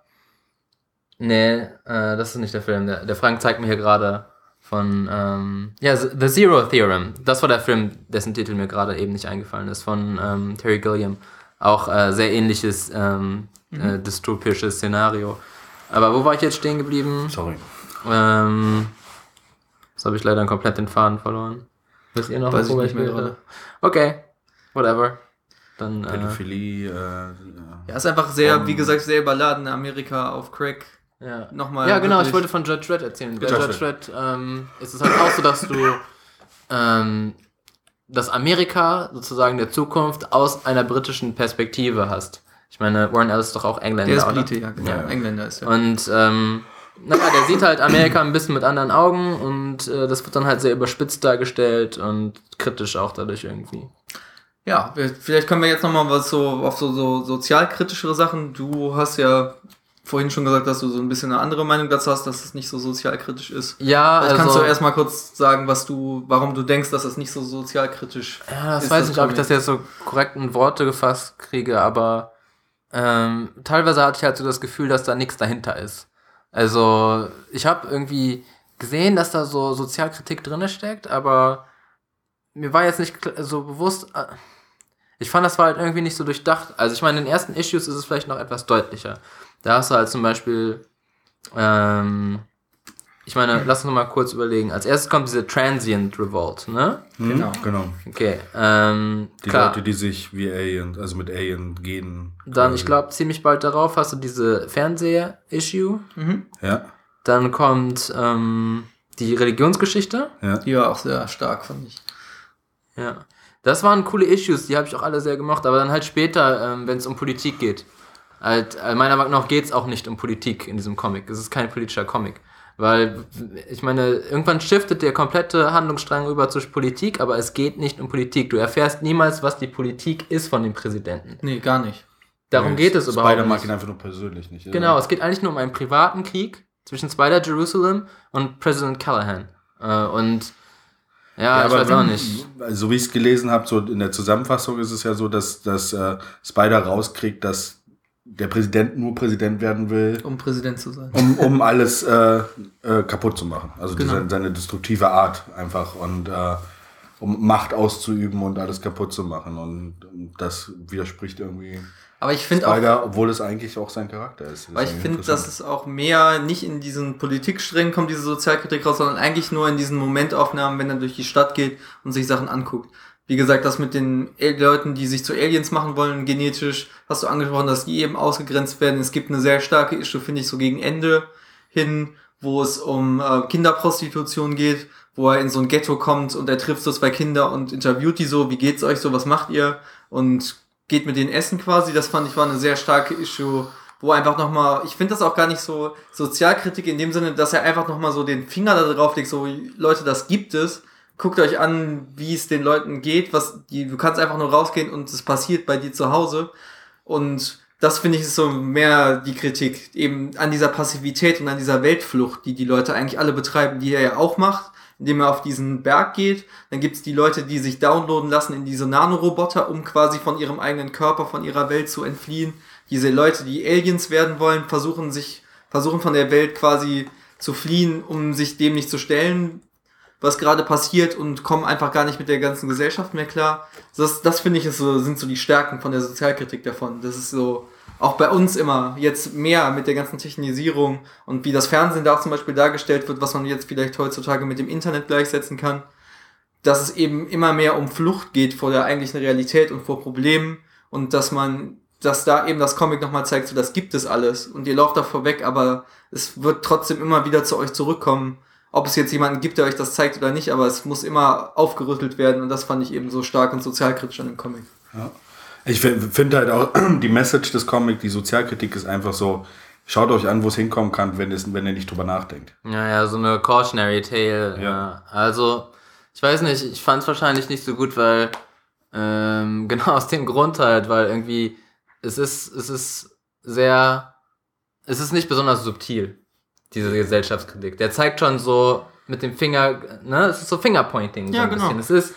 Speaker 2: Nee, äh, das ist nicht der Film. Der, der Frank zeigt mir hier gerade von, ähm, ja, The Zero Theorem. Das war der Film, dessen Titel mir gerade eben nicht eingefallen ist, von ähm, Terry Gilliam. Auch äh, sehr ähnliches ähm, äh, dystopisches Szenario. Aber wo war ich jetzt stehen geblieben?
Speaker 1: Sorry.
Speaker 2: Ähm, jetzt habe ich leider komplett den Faden verloren. Wisst ihr noch,
Speaker 3: Weiß ich
Speaker 2: worüber
Speaker 3: nicht mehr
Speaker 2: rede?
Speaker 3: gerade.
Speaker 2: Okay, whatever. Dann, äh,
Speaker 1: Pädophilie, äh, ja.
Speaker 3: Ja, ist einfach sehr,
Speaker 1: Um,
Speaker 3: wie gesagt, sehr überladen. Amerika auf Crack.
Speaker 2: ja.
Speaker 3: Nochmal.
Speaker 2: ja, genau, ich wollte von Judge Dredd erzählen. Bei
Speaker 1: Judge
Speaker 2: Judge Dredd ähm, ist es halt auch so, dass du ähm, das Amerika sozusagen der Zukunft aus einer britischen Perspektive hast. Ich meine, Warren Ellis ist doch auch Engländer,
Speaker 3: Der ist
Speaker 2: oder?
Speaker 3: Brite, ja, genau.
Speaker 2: Ja.
Speaker 3: Engländer ist er.
Speaker 2: Und ähm, naja, der sieht halt Amerika ein bisschen mit anderen Augen und äh, das wird dann halt sehr überspitzt dargestellt und kritisch auch dadurch irgendwie.
Speaker 3: Ja, vielleicht können wir jetzt nochmal was so auf so, so sozialkritischere Sachen. Du hast ja vorhin schon gesagt, dass du so ein bisschen eine andere Meinung dazu hast, dass es nicht so sozialkritisch ist.
Speaker 2: Ja, also,
Speaker 3: kannst du erstmal kurz sagen, was du, warum du denkst, dass es nicht so sozialkritisch
Speaker 2: ja, das
Speaker 3: ist
Speaker 2: weiß
Speaker 3: das
Speaker 2: nicht, ob ich das jetzt so korrekt in Worte gefasst kriege, aber ähm, teilweise hatte ich halt so das Gefühl, dass da nichts dahinter ist. Also, ich habe irgendwie gesehen, dass da so Sozialkritik drinne steckt, aber mir war jetzt nicht so bewusst. äh, Ich fand, das war halt irgendwie nicht so durchdacht. Also, ich meine, in den ersten Issues ist es vielleicht noch etwas deutlicher. Da hast du halt zum Beispiel, ähm, ich meine, lass uns noch mal kurz überlegen. Als erstes kommt diese Transient Revolt, ne?
Speaker 1: Hm?
Speaker 3: Genau.
Speaker 1: genau.
Speaker 2: Okay, ähm,
Speaker 1: Die
Speaker 2: klar.
Speaker 1: Leute, die sich wie Alien, also mit Alien gehen.
Speaker 2: Dann,
Speaker 1: quasi.
Speaker 2: ich glaube, ziemlich bald darauf hast du diese Fernseh-Issue.
Speaker 3: Mhm.
Speaker 1: Ja,
Speaker 2: Dann kommt ähm, die Religionsgeschichte.
Speaker 1: ja.
Speaker 3: Die war auch sehr stark, fand ich.
Speaker 2: Ja. Das waren coole Issues, die habe ich auch alle sehr gemocht. Aber dann halt später, ähm, wenn es um Politik geht. Halt, äh, meiner Meinung nach geht es auch nicht um Politik in diesem Comic. Es ist kein politischer Comic. Weil, ich meine, irgendwann shiftet der komplette Handlungsstrang rüber zur Politik, aber es geht nicht um Politik. Du erfährst niemals, was die Politik ist von dem Präsidenten.
Speaker 3: Nee, gar nicht.
Speaker 2: Darum geht es überhaupt
Speaker 1: Spider mag ihn einfach nur persönlich nicht.
Speaker 2: Genau, es geht eigentlich nur um einen privaten Krieg zwischen Spider-Jerusalem und President Callahan. Äh, und ja, ich weiß auch nicht.
Speaker 1: Also, so wie ich es gelesen habe, so in der Zusammenfassung ist es ja so, dass, dass äh, Spider rauskriegt, dass der Präsident nur Präsident werden will,
Speaker 3: Um Präsident zu sein.
Speaker 1: um, um alles äh, äh, kaputt zu machen. Also
Speaker 3: Genau.
Speaker 1: seine, seine destruktive Art einfach und äh, um Macht auszuüben und alles kaputt zu machen. Und das widerspricht irgendwie
Speaker 3: Aber ich finde auch,
Speaker 1: obwohl es eigentlich auch sein Charakter ist.
Speaker 3: Weil ich finde, dass es auch mehr nicht in diesen Politiksträngen kommt, diese Sozialkritik raus, sondern eigentlich nur in diesen Momentaufnahmen, wenn er durch die Stadt geht und sich Sachen anguckt. Wie gesagt, das mit den Leuten, die sich zu Aliens machen wollen, genetisch, hast du angesprochen, dass die eben ausgegrenzt werden. Es gibt eine sehr starke Issue, finde ich, so gegen Ende hin, wo es um äh, Kinderprostitution geht, wo er in so ein Ghetto kommt und er trifft so zwei Kinder und interviewt die so, wie geht's euch so, was macht ihr? Und geht mit denen essen quasi. Das fand ich war eine sehr starke Issue, wo einfach nochmal, ich finde das auch gar nicht so Sozialkritik in dem Sinne, dass er einfach nochmal so den Finger da drauf legt, so Leute, das gibt es. Guckt euch an, wie es den Leuten geht, was die, du kannst einfach nur rausgehen und es passiert bei dir zu Hause. Und das finde ich ist so mehr die Kritik eben an dieser Passivität und an dieser Weltflucht, die die Leute eigentlich alle betreiben, die er ja auch macht, indem er auf diesen Berg geht. Dann gibt's die Leute, die sich downloaden lassen in diese Nanoroboter, um quasi von ihrem eigenen Körper, von ihrer Welt zu entfliehen. Diese Leute, die Aliens werden wollen, versuchen sich, versuchen von der Welt quasi zu fliehen, um sich dem nicht zu stellen, was gerade passiert und kommen einfach gar nicht mit der ganzen Gesellschaft mehr klar. Das, das finde ich ist so, sind so die Stärken von der Sozialkritik davon. Das ist so, auch bei uns immer jetzt mehr mit der ganzen Technisierung und wie das Fernsehen da zum Beispiel dargestellt wird, was man jetzt vielleicht heutzutage mit dem Internet gleichsetzen kann, dass es eben immer mehr um Flucht geht vor der eigentlichen Realität und vor Problemen und dass man, dass da eben das Comic nochmal zeigt, so das gibt es alles und ihr lauft davor weg, aber es wird trotzdem immer wieder zu euch zurückkommen, ob es jetzt jemanden gibt, der euch das zeigt oder nicht, aber es muss immer aufgerüttelt werden und das fand ich eben so stark und sozialkritisch an dem Comic.
Speaker 1: Ich finde halt auch, [CLEARS THROAT] die Message des Comics, die Sozialkritik ist einfach so, schaut euch an, wo es hinkommen kann, wenn, es, wenn ihr nicht drüber nachdenkt.
Speaker 2: Ja, ja, so eine Cautionary Tale. Ja.
Speaker 1: Ja.
Speaker 2: Also, ich weiß nicht, ich fand es wahrscheinlich nicht so gut, weil, ähm, [LAUGHS] genau aus dem Grund halt, weil irgendwie, es ist, es ist sehr, es ist nicht besonders subtil, diese Gesellschaftskritik. Der zeigt schon so mit dem Finger, ne, es ist so Fingerpointing. so
Speaker 3: Ja,
Speaker 2: ein
Speaker 3: genau.
Speaker 2: bisschen. Es ist,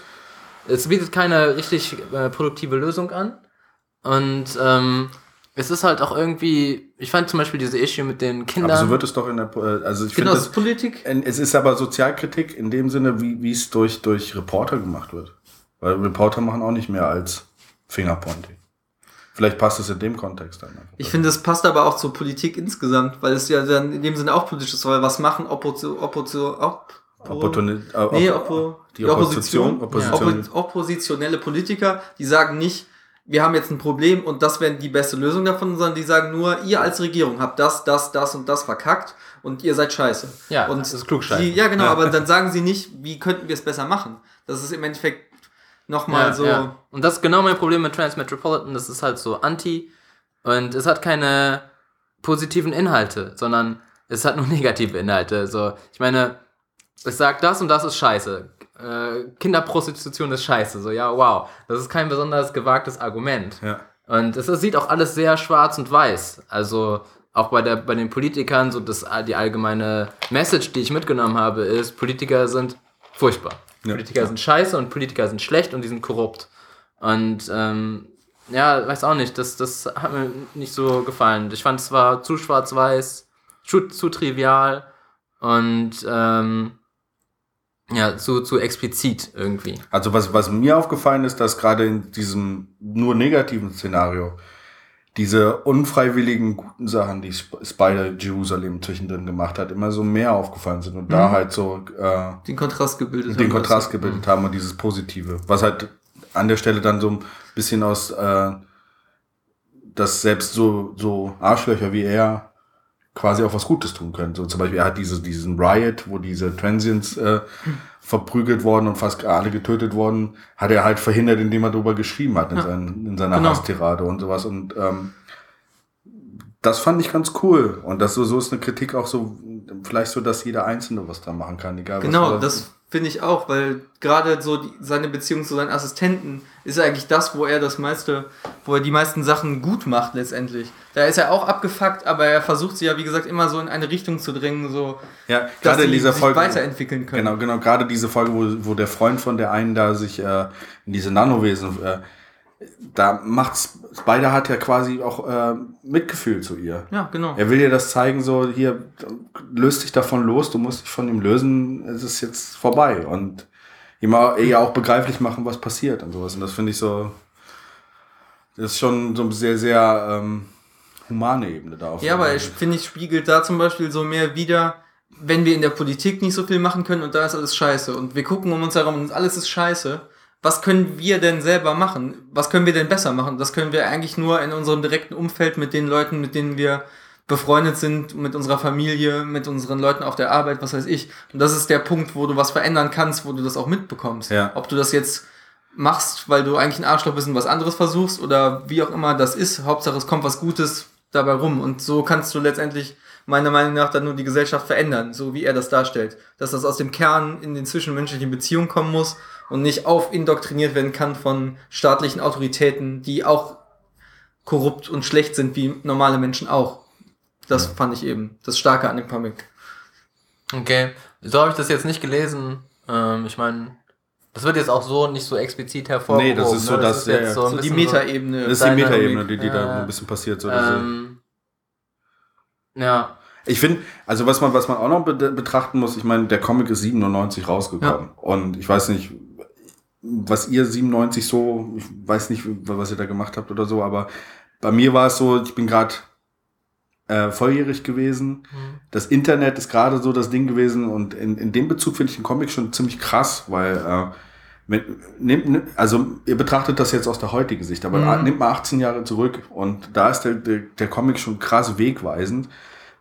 Speaker 2: es bietet keine richtig äh, produktive Lösung an. Und, ähm, es ist halt auch irgendwie, ich fand zum Beispiel diese Issue mit den Kindern.
Speaker 1: Aber so wird es doch in der, äh, also ich
Speaker 3: Genau,
Speaker 1: finde
Speaker 3: das ist Politik.
Speaker 1: Es ist aber Sozialkritik in dem Sinne, wie wie es durch, durch Reporter gemacht wird. Weil Reporter machen auch nicht mehr als Fingerpointing. Vielleicht passt es in dem Kontext dann. einfach.
Speaker 3: Ich finde, es passt aber auch zur Politik insgesamt, weil es ja dann in dem Sinne auch politisch ist, weil was machen Opposition, Opposition, op,
Speaker 1: Opportuni äh,
Speaker 3: nee,
Speaker 1: op-
Speaker 3: Oppo,
Speaker 1: die Opposition, Opposition.
Speaker 3: Oppo, oppositionelle Politiker, die sagen nicht, wir haben jetzt ein Problem und das wäre die beste Lösung davon, sondern die sagen nur, ihr als Regierung habt das, das, das und das verkackt und ihr seid scheiße.
Speaker 2: Ja,
Speaker 3: und
Speaker 2: das ist klugscheiße.
Speaker 3: die- Ja, genau,
Speaker 1: Ja.
Speaker 3: aber dann sagen sie nicht, wie könnten wir es besser machen. Das ist im Endeffekt nochmal
Speaker 2: Ja,
Speaker 3: so.
Speaker 2: ja. Und das ist genau mein Problem mit Transmetropolitan. Das ist halt so anti und es hat keine positiven Inhalte, sondern es hat nur [LAUGHS] negative Inhalte. So, ich meine, es sagt, das und das ist scheiße. Äh, Kinderprostitution ist scheiße. So, ja, wow. Das ist kein besonders gewagtes Argument.
Speaker 1: Ja.
Speaker 2: Und es, es sieht auch alles sehr schwarz und weiß. Also auch bei, der, bei den Politikern, so das, die allgemeine Message, die ich mitgenommen habe, ist, Politiker sind furchtbar.
Speaker 1: Ja.
Speaker 2: Politiker sind scheiße und Politiker sind schlecht und die sind korrupt. Und ähm, ja, weiß auch nicht, das, das hat mir nicht so gefallen. Ich fand es zwar zu schwarz-weiß, zu, zu trivial und ähm, ja, zu, zu explizit irgendwie.
Speaker 1: Also was, was mir aufgefallen ist, dass gerade in diesem nur negativen Szenario diese unfreiwilligen guten Sachen, die Sp- Spider Jerusalem zwischendrin gemacht hat, immer so mehr aufgefallen sind und da halt so äh,
Speaker 3: Den Kontrast gebildet
Speaker 1: den
Speaker 3: haben,
Speaker 1: Kontrast gebildet haben und dieses Positive. Was halt an der Stelle dann so ein bisschen aus, äh, dass selbst so, so Arschlöcher wie er quasi auch was Gutes tun können. So zum Beispiel, er hat diese, diesen Riot, wo diese Transients äh, verprügelt worden und fast alle getötet worden, hat er halt verhindert, indem er darüber geschrieben hat in,
Speaker 3: Ja.
Speaker 1: seinen, in seiner
Speaker 3: Genau.
Speaker 1: Hasstirade und sowas. Und ähm, das fand ich ganz cool. Und das so, so ist eine Kritik auch so, vielleicht so, dass jeder Einzelne was da machen kann, egal was
Speaker 3: Genau, das finde ich auch, weil gerade so die, seine Beziehung zu seinen Assistenten ist eigentlich das, wo er das meiste, wo er die meisten Sachen gut macht letztendlich. Da ist er auch abgefuckt, aber er versucht sie ja, wie gesagt, immer so in eine Richtung zu drängen, so
Speaker 1: Ja,
Speaker 3: dass sie
Speaker 1: in dieser
Speaker 3: sich
Speaker 1: Folge.
Speaker 3: weiterentwickeln können.
Speaker 1: Genau, genau, gerade diese Folge, wo, wo der Freund von der einen da sich äh, in diese Nanowesen, äh, da macht's, Spider hat ja quasi auch äh, Mitgefühl zu ihr.
Speaker 3: Ja, genau.
Speaker 1: Er will dir das zeigen, so hier, löst dich davon los, du musst dich von ihm lösen, es ist jetzt vorbei. Und ihm auch, ihr auch begreiflich machen, was passiert und sowas. Und das finde ich so, das ist schon so eine sehr, sehr ähm, humane Ebene da. auf
Speaker 3: Ja, aber ich finde, ich spiegelt da zum Beispiel so mehr wieder, wenn wir in der Politik nicht so viel machen können und da ist alles scheiße und wir gucken um uns herum und alles ist scheiße. Was können wir denn selber machen? Was können wir denn besser machen? Das können wir eigentlich nur in unserem direkten Umfeld mit den Leuten, mit denen wir befreundet sind, mit unserer Familie, mit unseren Leuten auf der Arbeit, was weiß ich. Und das ist der Punkt, wo du was verändern kannst, wo du das auch mitbekommst.
Speaker 1: Ja.
Speaker 3: Ob du das jetzt machst, weil du eigentlich ein Arschloch bist und was anderes versuchst oder wie auch immer das ist. Hauptsache es kommt was Gutes dabei rum. Und so kannst du letztendlich meiner Meinung nach dann nur die Gesellschaft verändern, so wie er das darstellt. Dass das aus dem Kern in den zwischenmenschlichen Beziehungen kommen muss und nicht aufindoktriniert werden kann von staatlichen Autoritäten, die auch korrupt und schlecht sind, wie normale Menschen auch. Das fand ich eben das Starke an dem Comic.
Speaker 2: Okay, so habe ich das jetzt nicht gelesen. Ähm, ich meine, das wird jetzt auch so nicht so explizit hervorgehoben.
Speaker 1: Nee, das ist so
Speaker 2: ne?
Speaker 1: das, ja, ja.
Speaker 2: ein
Speaker 3: So die Metaebene.
Speaker 1: Das ist die Metaebene, die, die da
Speaker 2: Ja.
Speaker 1: ein bisschen passiert. So,
Speaker 2: Ähm, ja,
Speaker 1: Ich finde, also was man, was man auch noch be betrachten muss, ich meine, der Comic ist 97 rausgekommen. Und ich weiß nicht, was ihr 97 so, ich weiß nicht, was ihr da gemacht habt oder so, aber bei mir war es so, ich bin gerade äh, volljährig gewesen. Das Internet ist gerade so das Ding gewesen und in, in dem Bezug finde ich den Comic schon ziemlich krass, weil äh, mit, nehmt, nehmt- also ihr betrachtet das jetzt aus der heutigen Sicht, aber
Speaker 3: Mhm.
Speaker 1: nehmt mal 18 Jahre zurück und da ist der, der, der Comic schon krass wegweisend,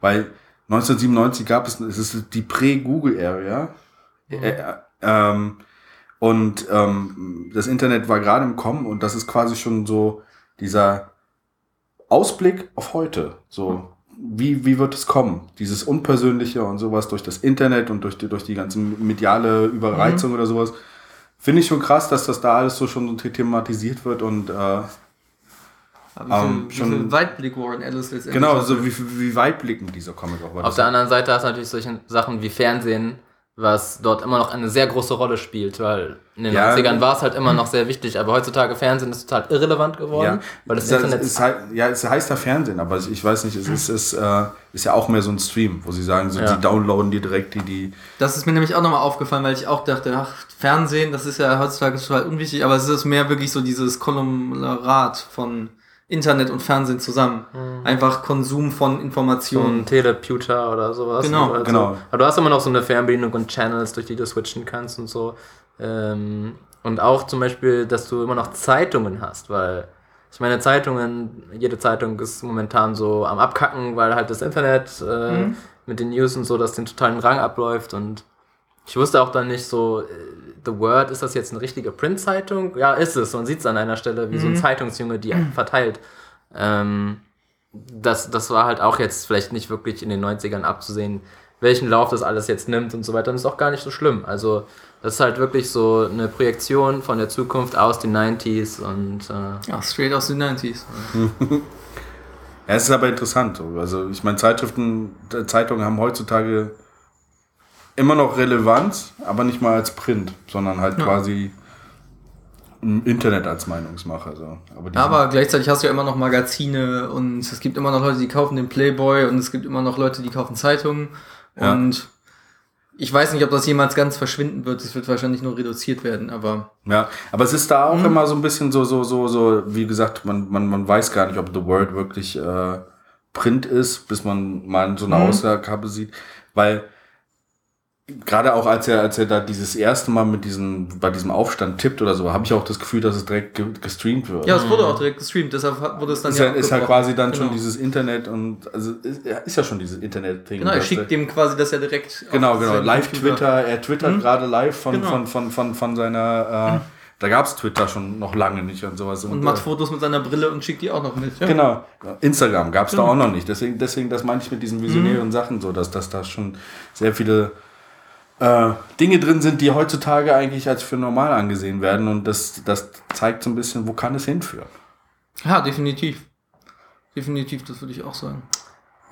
Speaker 1: weil 1997 gab es, es ist die Prä-Google-Area äh, ähm, und ähm, das Internet war gerade im Kommen und das ist quasi schon so dieser Ausblick auf heute. So, wie, wie wird es kommen? Dieses Unpersönliche und sowas durch das Internet und durch die, durch die ganze mediale Überreizung oder sowas. Finde ich schon krass, dass das da alles so schon so thematisiert wird und äh,
Speaker 3: Aber wie,
Speaker 1: Ähm,
Speaker 3: viel, wie
Speaker 1: schon-
Speaker 3: viel Weitblick Warren Ellis letztendlich
Speaker 1: genau, so wie, wie weitblickend dieser Comic auch war.
Speaker 2: auf der anderen Seite hast du natürlich solche Sachen wie Fernsehen, was dort immer noch eine sehr große Rolle spielt, weil in den
Speaker 1: Ja.
Speaker 2: 90ern war es halt immer noch sehr wichtig, aber heutzutage Fernsehen ist total irrelevant geworden, weil das
Speaker 1: es,
Speaker 2: Internet
Speaker 1: es, halt, ja, es heißt ja Fernsehen, aber ich, weiß nicht, es ist, es, äh, ist ja auch mehr so ein Stream, wo sie sagen, so,
Speaker 2: Ja.
Speaker 1: sie downloaden dir direkt die, die
Speaker 3: Das ist mir nämlich auch nochmal aufgefallen, weil ich auch dachte, ach, Fernsehen, das ist ja heutzutage total unwichtig, aber es ist mehr wirklich so dieses Konglomerat von Internet und Fernsehen zusammen. Einfach Konsum von
Speaker 2: so
Speaker 3: Informationen.
Speaker 2: ein Teleputer oder sowas.
Speaker 3: Genau,
Speaker 2: also,
Speaker 1: genau.
Speaker 2: Aber du hast immer noch so eine Fernbedienung und Channels, durch die du switchen kannst und so. Ähm, und auch zum Beispiel, dass du immer noch Zeitungen hast, weil ich meine, Zeitungen, jede Zeitung ist momentan so am Abkacken, weil halt das Internet äh, mit den News und so, dass den totalen Rang abläuft und ich wusste auch dann nicht so, äh, The Word, ist das jetzt eine richtige Print-Zeitung? Ja, ist es. Man sieht es an einer Stelle, wie so ein Zeitungsjunge die verteilt. Ähm, das, das war halt auch jetzt vielleicht nicht wirklich in den 90ern abzusehen, welchen Lauf das alles jetzt nimmt und so weiter. Und ist auch gar nicht so schlimm. Also, das ist halt wirklich so eine Projektion von der Zukunft aus den 90s und äh,
Speaker 3: Ja, straight aus den 90s. [LAUGHS]
Speaker 1: Ja, es ist aber interessant. so. Also ich meine, Zeitschriften, äh, Zeitungen haben heutzutage immer noch Relevanz, aber nicht mal als Print, sondern halt
Speaker 3: Ja.
Speaker 1: quasi im Internet als Meinungsmacher. So. Aber,
Speaker 3: Aber gleichzeitig hast du ja immer noch Magazine und es gibt immer noch Leute, die kaufen den Playboy und es gibt immer noch Leute, die kaufen Zeitungen.
Speaker 1: Ja.
Speaker 3: Und ich weiß nicht, ob das jemals ganz verschwinden wird. Es wird wahrscheinlich nur reduziert werden, aber
Speaker 1: Ja, aber es ist da
Speaker 3: Mhm.
Speaker 1: auch immer so ein bisschen so, so, so, so, wie gesagt, man, man, man weiß gar nicht, ob The World wirklich äh, Print ist, bis man mal so eine
Speaker 3: Mhm.
Speaker 1: Ausgabe sieht. Weil gerade auch als er, als er da dieses erste Mal mit diesem, bei diesem Aufstand tippt oder so, habe ich auch das Gefühl, dass es direkt ge gestreamt wird.
Speaker 3: ja, es wurde auch direkt gestreamt, deshalb wurde es dann
Speaker 1: ist, ja, ist halt
Speaker 3: abgebrochen.
Speaker 1: quasi dann schon
Speaker 3: Genau.
Speaker 1: dieses Internet und also ist, ja, ist ja schon dieses Internet-Ding.
Speaker 3: Genau, er schickt dem quasi das ja direkt.
Speaker 1: Genau, genau. Live. Twitter, er twittert
Speaker 3: Mhm.
Speaker 1: gerade live von,
Speaker 3: Genau.
Speaker 1: von, von, von, von seiner, äh, da gab's Twitter schon noch lange nicht und sowas.
Speaker 3: Und macht
Speaker 1: äh,
Speaker 3: Fotos mit seiner Brille und schickt die auch noch mit. Ja.
Speaker 1: Genau. Instagram gab's
Speaker 3: Genau.
Speaker 1: da auch noch nicht. Deswegen, deswegen, das meine ich mit diesen visionären Sachen so, dass, dass da schon sehr viele äh, Dinge drin sind, die heutzutage eigentlich als für normal angesehen werden. Und das, das zeigt so ein bisschen, wo kann es hinführen.
Speaker 3: ja, definitiv. Definitiv, das würde ich auch sagen.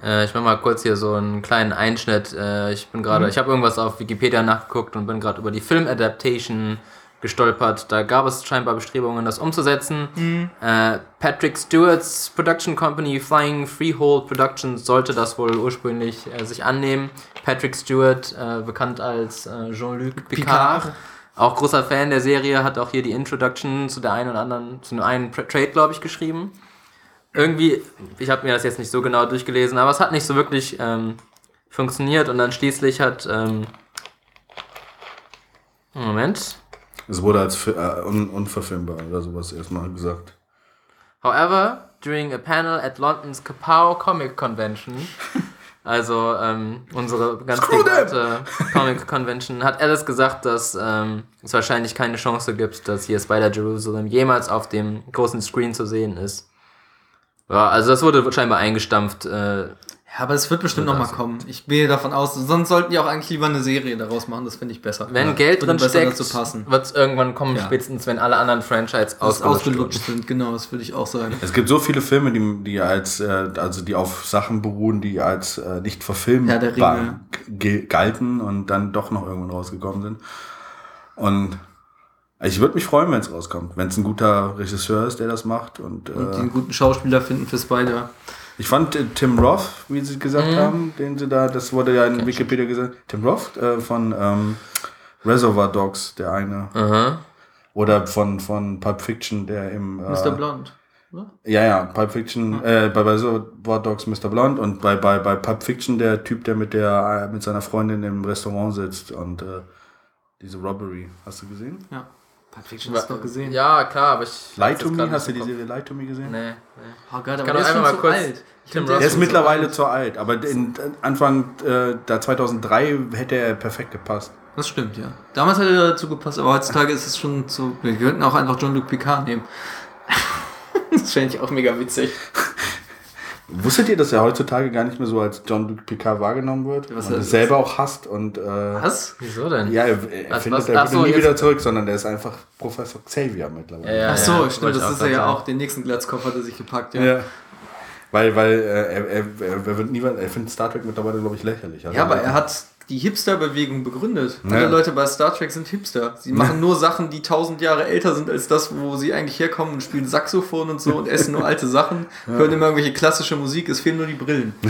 Speaker 2: Äh, ich mache mal kurz hier so einen kleinen Einschnitt. Äh, ich bin gerade, ich habe irgendwas auf Wikipedia nachgeguckt und bin gerade über die Film-Adaptation gestolpert. Da gab es scheinbar Bestrebungen, das umzusetzen. Äh, Patrick Stewart's Production Company Flying Freehold Productions sollte das wohl ursprünglich äh, sich annehmen. Patrick Stewart, äh, bekannt als äh, Jean-Luc Picard.
Speaker 3: Picard.
Speaker 2: Auch großer Fan der Serie, hat auch hier die Introduction zu der einen oder anderen, zu dem einen Tra- Trade, glaube ich, geschrieben irgendwie, ich habe mir das jetzt nicht so genau durchgelesen, aber es hat nicht so wirklich ähm, funktioniert und dann schließlich hat, ähm, Moment,
Speaker 1: Es wurde als äh, un unverfilmbar oder sowas erstmal gesagt.
Speaker 2: However, during a panel at London's Kapow Comic Convention, [LAUGHS] also ähm, unsere ganz private Comic Convention, hat Alice gesagt, dass ähm, es wahrscheinlich keine Chance gibt, dass hier Spider Jerusalem jemals auf dem großen Screen zu sehen ist. Ja, also das wurde scheinbar eingestampft. Äh,
Speaker 3: Ja, aber es wird bestimmt
Speaker 2: Wird
Speaker 3: noch mal
Speaker 2: das.
Speaker 3: kommen. Ich gehe davon aus, sonst sollten die auch eigentlich lieber eine Serie daraus machen, das finde ich besser.
Speaker 2: wenn
Speaker 3: Ja,
Speaker 2: Geld drin
Speaker 3: besser
Speaker 2: steckt,
Speaker 3: dazu passen.
Speaker 2: wird es irgendwann kommen,
Speaker 3: Ja.
Speaker 2: spätestens wenn alle anderen Franchise
Speaker 3: Aus,
Speaker 2: ausgelutscht,
Speaker 3: ausgelutscht sind, genau, das würde ich auch sagen.
Speaker 1: Es gibt so viele Filme, die, die als, äh, also die auf Sachen beruhen, die als äh, nicht verfilmbar ge- galten und dann doch noch irgendwann rausgekommen sind. Und ich würde mich freuen, wenn es rauskommt, wenn es ein guter Regisseur ist, der das macht. Und,
Speaker 3: Und
Speaker 1: äh,
Speaker 3: den guten Schauspieler finden für Spider.
Speaker 1: Ich fand äh, Tim Roth, wie sie gesagt haben, den sie da, das wurde ja in Wikipedia gesagt, Tim Roth äh, von ähm, Reservoir Dogs, der eine.
Speaker 2: Aha.
Speaker 1: Oder von, von Pulp Fiction, der im... Äh,
Speaker 3: Mr. Blonde. Oder?
Speaker 1: Ja, ja, Pulp Fiction, äh, bei, War Dogs Mr. Blonde und bei, bei, bei Pulp Fiction der Typ, der mit der äh, mit seiner Freundin im Restaurant sitzt und äh, diese Robbery. Hast du gesehen?
Speaker 3: Ja. Pulp Fiction hast du doch gesehen.
Speaker 2: Ja, klar, aber ich. Hab's
Speaker 1: to Me, hast du die Serie Lie to Me gesehen?
Speaker 2: Nee, nee.
Speaker 3: Oh Gott, aber der ist schon
Speaker 2: mal
Speaker 3: zu
Speaker 2: kurz
Speaker 3: alt. Ich
Speaker 2: Tim
Speaker 1: Der ist
Speaker 3: zu
Speaker 1: mittlerweile
Speaker 3: alt.
Speaker 1: zu alt, aber in Anfang äh, da 2003 hätte er perfekt gepasst.
Speaker 3: Das stimmt, ja. Damals hat er dazu gepasst, aber heutzutage ist es schon so. Wir könnten auch einfach John-Luc Picard nehmen. [LAUGHS] das fände ich auch mega witzig. [LAUGHS]
Speaker 1: Wusstet ihr, dass er heutzutage gar nicht mehr so als John-Luc Picard wahrgenommen wird?
Speaker 3: Was
Speaker 1: und
Speaker 3: er-
Speaker 1: es selber auch hasst und äh,
Speaker 3: Was?
Speaker 2: Wieso denn?
Speaker 1: ja, er, er
Speaker 2: Was-
Speaker 1: findet,
Speaker 2: was-
Speaker 1: er
Speaker 2: so,
Speaker 1: nie wieder zurück, sondern der ist einfach Professor Xavier mittlerweile.
Speaker 2: Ja, ja.
Speaker 3: Ach so,
Speaker 2: wollte
Speaker 3: stimmt,
Speaker 2: ich
Speaker 3: das ist er ja auch. Den nächsten Glatzkopf hat er sich gepackt, ja.
Speaker 1: Ja. Weil, weil äh, er, er, er, er wird niemand, er findet Star Trek mittlerweile, glaube ich, lächerlich. Also
Speaker 3: Ja, aber er hat die Hipster-Bewegung begründet.
Speaker 1: Ja.
Speaker 3: Alle Leute bei Star Trek sind Hipster. Sie machen nur Sachen, die tausend Jahre älter sind als das, wo sie eigentlich herkommen und spielen Saxophon und so und essen nur alte Sachen, [LAUGHS] hören immer irgendwelche klassische Musik, es fehlen nur die Brillen. [LAUGHS]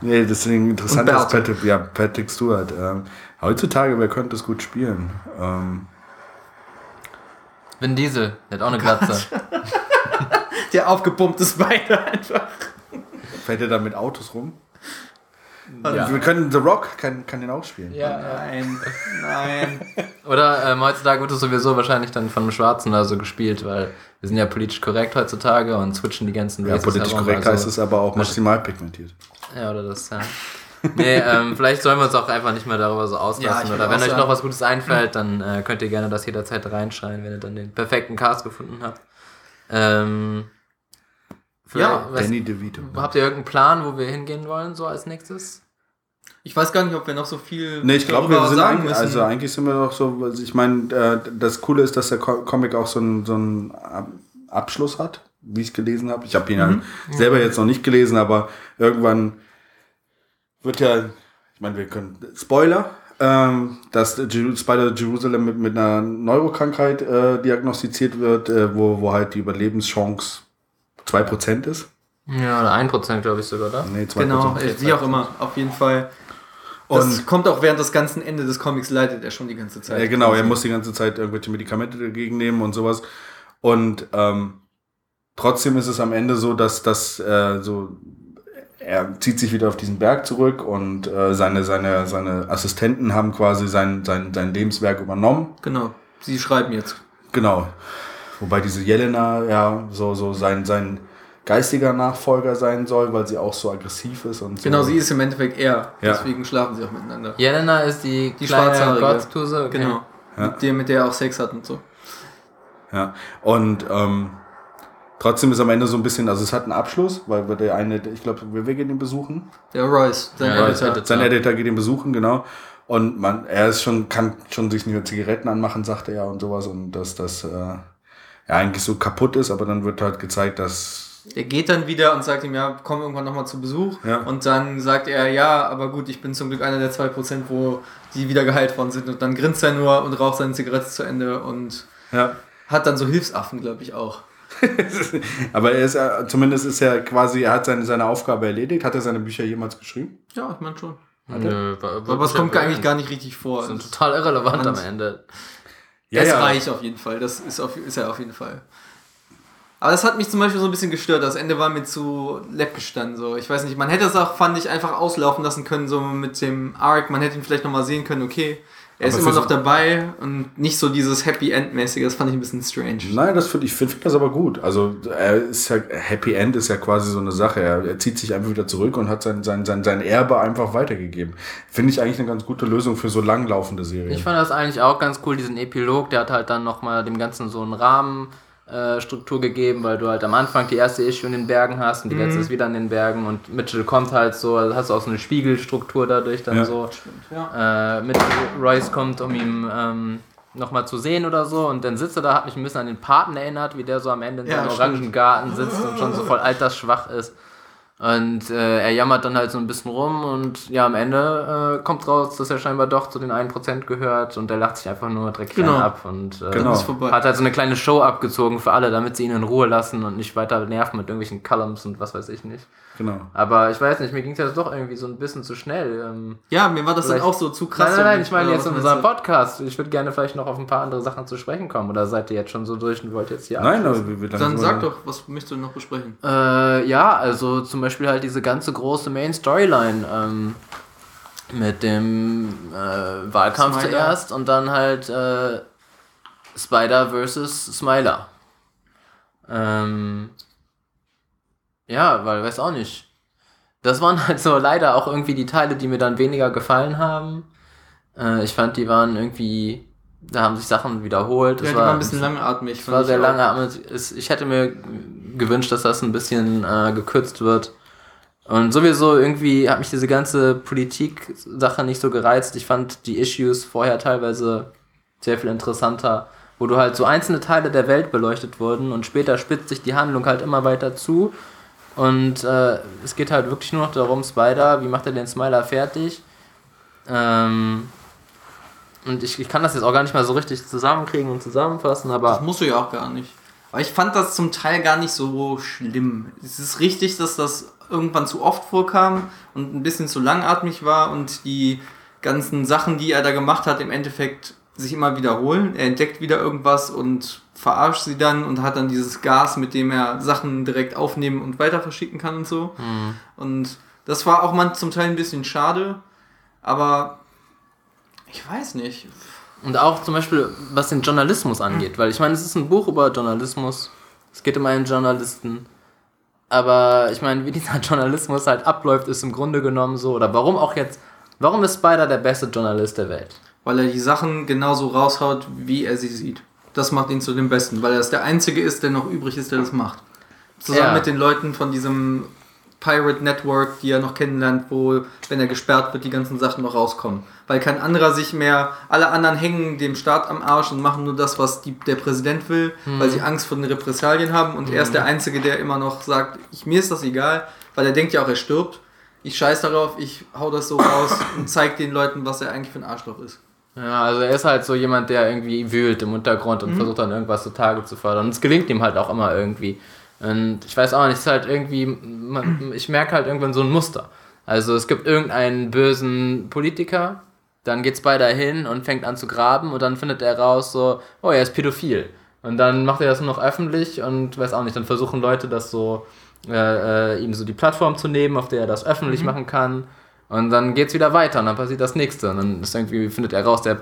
Speaker 1: Nee, deswegen interessant
Speaker 3: Bärte.
Speaker 1: Patrick, ja, Patrick Stewart. Ähm, heutzutage, wer könnte es gut spielen? Ähm,
Speaker 2: Vin Diesel, der hat auch eine Glatze. [LAUGHS]
Speaker 3: Der aufgepumpte Spider einfach.
Speaker 1: fährt er da mit Autos rum?
Speaker 2: Ja.
Speaker 1: Wir können The Rock kann, kann den auch spielen.
Speaker 3: Nein, nein. [LAUGHS]
Speaker 2: Oder ähm, heutzutage wird es sowieso wahrscheinlich dann von einem Schwarzen oder so gespielt, weil wir sind ja politisch korrekt heutzutage und switchen die ganzen
Speaker 1: Ja,
Speaker 2: Races
Speaker 1: politisch
Speaker 2: herum,
Speaker 1: korrekt
Speaker 2: also-
Speaker 1: heißt es aber auch maximal pigmentiert.
Speaker 2: Ja, oder das, ja. Nee, ähm, vielleicht sollen wir uns auch einfach nicht mehr darüber so
Speaker 3: Ja,
Speaker 2: auslassen.
Speaker 3: ich
Speaker 2: oder wenn euch
Speaker 3: sagen-
Speaker 2: noch was Gutes einfällt, dann äh, könnt ihr gerne das jederzeit reinschreien, wenn ihr dann den perfekten Cast gefunden habt. Ähm,
Speaker 3: Ja,
Speaker 2: was,
Speaker 1: Danny DeVito.
Speaker 2: Habt ihr irgendeinen Plan, wo wir hingehen wollen, so als nächstes?
Speaker 3: Ich weiß gar nicht, ob wir noch so viel
Speaker 1: Nee, ich glaube, wir sind
Speaker 3: sagen
Speaker 1: eigentlich,
Speaker 3: müssen.
Speaker 1: also eigentlich sind wir doch so, also ich meine, äh, das Coole ist, dass der Co- Comic auch so einen, so einen Ab- Abschluss hat, wie ich es gelesen habe. Ich habe ihn
Speaker 3: Mhm.
Speaker 1: ja selber jetzt noch nicht gelesen, aber irgendwann wird ja, ich meine, wir können, Spoiler, ähm, dass Spider Jerusalem mit, mit einer Neurokrankheit äh, diagnostiziert wird, äh, wo, wo halt die Überlebenschance 2% ist.
Speaker 2: Ja, oder 1% glaube ich sogar, oder?
Speaker 1: Nee, 2%.
Speaker 3: Genau, wie auch immer, auf jeden Fall. Das
Speaker 1: Und-
Speaker 3: kommt auch während des ganzen Ende des Comics leidet er schon die ganze Zeit.
Speaker 1: Ja, genau, er muss die ganze Zeit irgendwelche Medikamente dagegen nehmen und sowas. Und ähm, trotzdem ist es am Ende so, dass das äh, so er zieht sich wieder auf diesen Berg zurück und äh, seine, seine, seine Assistenten haben quasi sein, sein, sein Lebenswerk übernommen.
Speaker 3: Genau, sie schreiben jetzt.
Speaker 1: Genau. Wobei diese Jelena ja so, so sein, sein geistiger Nachfolger sein soll, weil sie auch so aggressiv ist und so.
Speaker 3: Genau, sie ist im Endeffekt er.
Speaker 1: Ja.
Speaker 3: Deswegen schlafen sie auch miteinander.
Speaker 2: Jelena ist die,
Speaker 3: Die
Speaker 2: kleine
Speaker 3: Schwarzhaarige.
Speaker 2: Gottstuse. Okay.
Speaker 3: Genau.
Speaker 1: Ja.
Speaker 3: Mit, der, mit der er auch Sex hat und so.
Speaker 1: Ja, und ähm, trotzdem ist am Ende so ein bisschen, also es hat einen Abschluss, weil wir der eine, ich glaube, wir, wir gehen ihn besuchen.
Speaker 3: Der Royce, sein
Speaker 2: Ja,
Speaker 3: Editor.
Speaker 2: Editor.
Speaker 1: Sein Editor geht ihn besuchen, genau. Und man, er ist schon, kann schon sich nur Zigaretten anmachen, sagt er ja und sowas. Und dass das äh, ja eigentlich so kaputt ist, aber dann wird halt gezeigt, dass
Speaker 3: Er geht dann wieder und sagt ihm, ja, komm irgendwann nochmal zu Besuch.
Speaker 1: Ja.
Speaker 3: Und dann sagt er, ja, aber gut, ich bin zum Glück einer der 2%, wo die wieder geheilt worden sind. Und dann grinst er nur und raucht seine Zigarette zu Ende und
Speaker 1: ja.
Speaker 3: hat dann so Hilfsaffen, glaube ich, auch. [LAUGHS]
Speaker 1: aber er ist ja, zumindest ist er quasi, er hat seine, seine Aufgabe erledigt. Hat er seine Bücher jemals geschrieben?
Speaker 3: Ja, ich meine schon.
Speaker 2: Nö,
Speaker 3: Aber es kommt eigentlich gar nicht richtig vor. Das
Speaker 2: total irrelevant am
Speaker 3: Und-
Speaker 2: Ende.
Speaker 3: er ist reich auf jeden Fall. Das ist, auf, ist er auf jeden Fall. Aber das hat mich zum Beispiel so ein bisschen gestört. Das Ende war mir zu läppisch dann so. Ich weiß nicht, man hätte es auch, fand ich, einfach auslaufen lassen können, so mit dem Arc. Man hätte ihn vielleicht nochmal sehen können, okay, er ist immer noch
Speaker 1: so-
Speaker 3: dabei und nicht so dieses Happy End-mäßige. Das fand ich ein bisschen strange.
Speaker 1: Nein, das finde ich finde das aber gut. Also er ist ja Happy End ist ja quasi so eine Sache. Er, er zieht sich einfach wieder zurück und hat sein, sein, sein, sein Erbe einfach weitergegeben. Finde ich eigentlich eine ganz gute Lösung für so langlaufende Serien.
Speaker 2: Ich fand das eigentlich auch ganz cool, diesen Epilog, der hat halt dann nochmal dem Ganzen so einen Rahmen äh, Struktur gegeben, weil du halt am Anfang die erste Issue in den Bergen hast und die letzte ist wieder in den Bergen und Mitchell kommt halt so, also hast du auch so eine Spiegelstruktur dadurch dann
Speaker 1: Ja.
Speaker 2: so.
Speaker 3: Ja.
Speaker 2: Äh, Mitchell Royce kommt, um ihn ähm, nochmal zu sehen oder so und dann sitzt er da, hat mich ein bisschen an den Paten erinnert, wie der so am Ende in
Speaker 3: Ja,
Speaker 2: seinem
Speaker 3: stimmt.
Speaker 2: orangen Garten sitzt und schon so voll [LAUGHS] altersschwach ist. Und äh, er jammert dann halt so ein bisschen rum und ja, am Ende äh, kommt raus, dass er scheinbar doch zu den 1% gehört und er lacht sich einfach nur dreckig
Speaker 3: Genau.
Speaker 2: ab und äh,
Speaker 1: Genau.
Speaker 2: Hat halt so eine kleine Show abgezogen für alle, damit sie ihn in Ruhe lassen und nicht weiter nerven mit irgendwelchen Columns und was weiß ich nicht.
Speaker 1: Genau.
Speaker 2: Aber ich weiß nicht, mir ging es jetzt doch irgendwie so ein bisschen zu schnell. Ähm,
Speaker 3: Ja, mir war das dann auch so zu krass.
Speaker 2: Nein, nein, nein, ich meine jetzt in unserem? Podcast. Ich würde gerne vielleicht noch auf ein paar andere Sachen zu sprechen kommen. Oder seid ihr jetzt schon so durch und wollt jetzt hier
Speaker 1: Nein, aber wie lange
Speaker 3: Dann
Speaker 1: wir
Speaker 3: sag doch, was möchtest du noch besprechen?
Speaker 2: Äh, ja, also zum Beispiel halt diese ganze große Main-Storyline ähm, mit dem äh, Wahlkampf
Speaker 3: Smiler.
Speaker 2: zuerst und dann halt äh, Spider versus Smiler. Ähm, ja, weil, weiß auch nicht. Das waren halt so leider auch irgendwie die Teile, die mir dann weniger gefallen haben. Äh, ich fand, die waren irgendwie, da haben sich Sachen wiederholt.
Speaker 3: Ja,
Speaker 2: Es
Speaker 3: die war ein bisschen langatmig.
Speaker 2: es war
Speaker 3: ich
Speaker 2: sehr es, ich hätte mir gewünscht, dass das ein bisschen äh, gekürzt wird. Und sowieso irgendwie hat mich diese ganze Politik-Sache nicht so gereizt. Ich fand die Issues vorher teilweise sehr viel interessanter, wo du halt so einzelne Teile der Welt beleuchtet wurden und später spitzt sich die Handlung halt immer weiter zu. Und äh, es geht halt wirklich nur noch darum, Spider, wie macht er den Smiler fertig? Ähm, und ich, ich kann das jetzt auch gar nicht mal so richtig zusammenkriegen und zusammenfassen, aber.
Speaker 3: Das musst du ja auch gar nicht. Aber ich fand das zum Teil gar nicht so schlimm. Es ist richtig, dass das irgendwann zu oft vorkam und ein bisschen zu langatmig war und die ganzen Sachen, die er da gemacht hat, im Endeffekt sich immer wiederholen. Er entdeckt wieder irgendwas und verarscht sie dann und hat dann dieses Gas, mit dem er Sachen direkt aufnehmen und weiter verschicken kann und so. Und das war auch mal zum Teil ein bisschen schade, aber ich weiß nicht.
Speaker 2: Und auch zum Beispiel, was den Journalismus angeht, weil ich meine, es ist ein Buch über Journalismus. Es geht um einen Journalisten. Aber ich meine, wie dieser [LAUGHS] Journalismus halt abläuft, ist im Grunde genommen so. Oder warum auch jetzt, warum ist Spider der beste Journalist der Welt?
Speaker 3: weil er die Sachen genauso raushaut, wie er sie sieht. Das macht ihn zu dem Besten, weil er es der Einzige ist, der noch übrig ist, der das macht. Zusammen
Speaker 2: Ja.
Speaker 3: mit den Leuten von diesem Pirate Network, die er noch kennenlernt, wo, wenn er gesperrt wird, die ganzen Sachen noch rauskommen. Weil kein anderer sich mehr, alle anderen hängen dem Staat am Arsch und machen nur das, was die, der Präsident will, weil sie Angst vor den Repressalien haben. Und er ist der Einzige, der immer noch sagt, ich, mir ist das egal, weil er denkt ja auch, er stirbt. Ich scheiß darauf, ich hau das so raus und zeig den Leuten, was er eigentlich für ein Arschloch ist.
Speaker 2: Ja, also er ist halt so jemand, der irgendwie wühlt im Untergrund und versucht dann irgendwas zutage zu fördern. Und es gelingt ihm halt auch immer irgendwie. Und ich weiß auch nicht, es ist halt irgendwie, man, ich merke halt irgendwann so ein Muster. Also es gibt irgendeinen bösen Politiker, dann geht's bei dahin und fängt an zu graben und dann findet er raus so, oh, er ist pädophil. Und dann macht er das nur noch öffentlich und weiß auch nicht, dann versuchen Leute das so, äh, äh, ihm so die Plattform zu nehmen, auf der er das öffentlich machen kann. Und dann geht's wieder weiter und dann passiert das nächste. Und dann ist irgendwie, findet er raus, der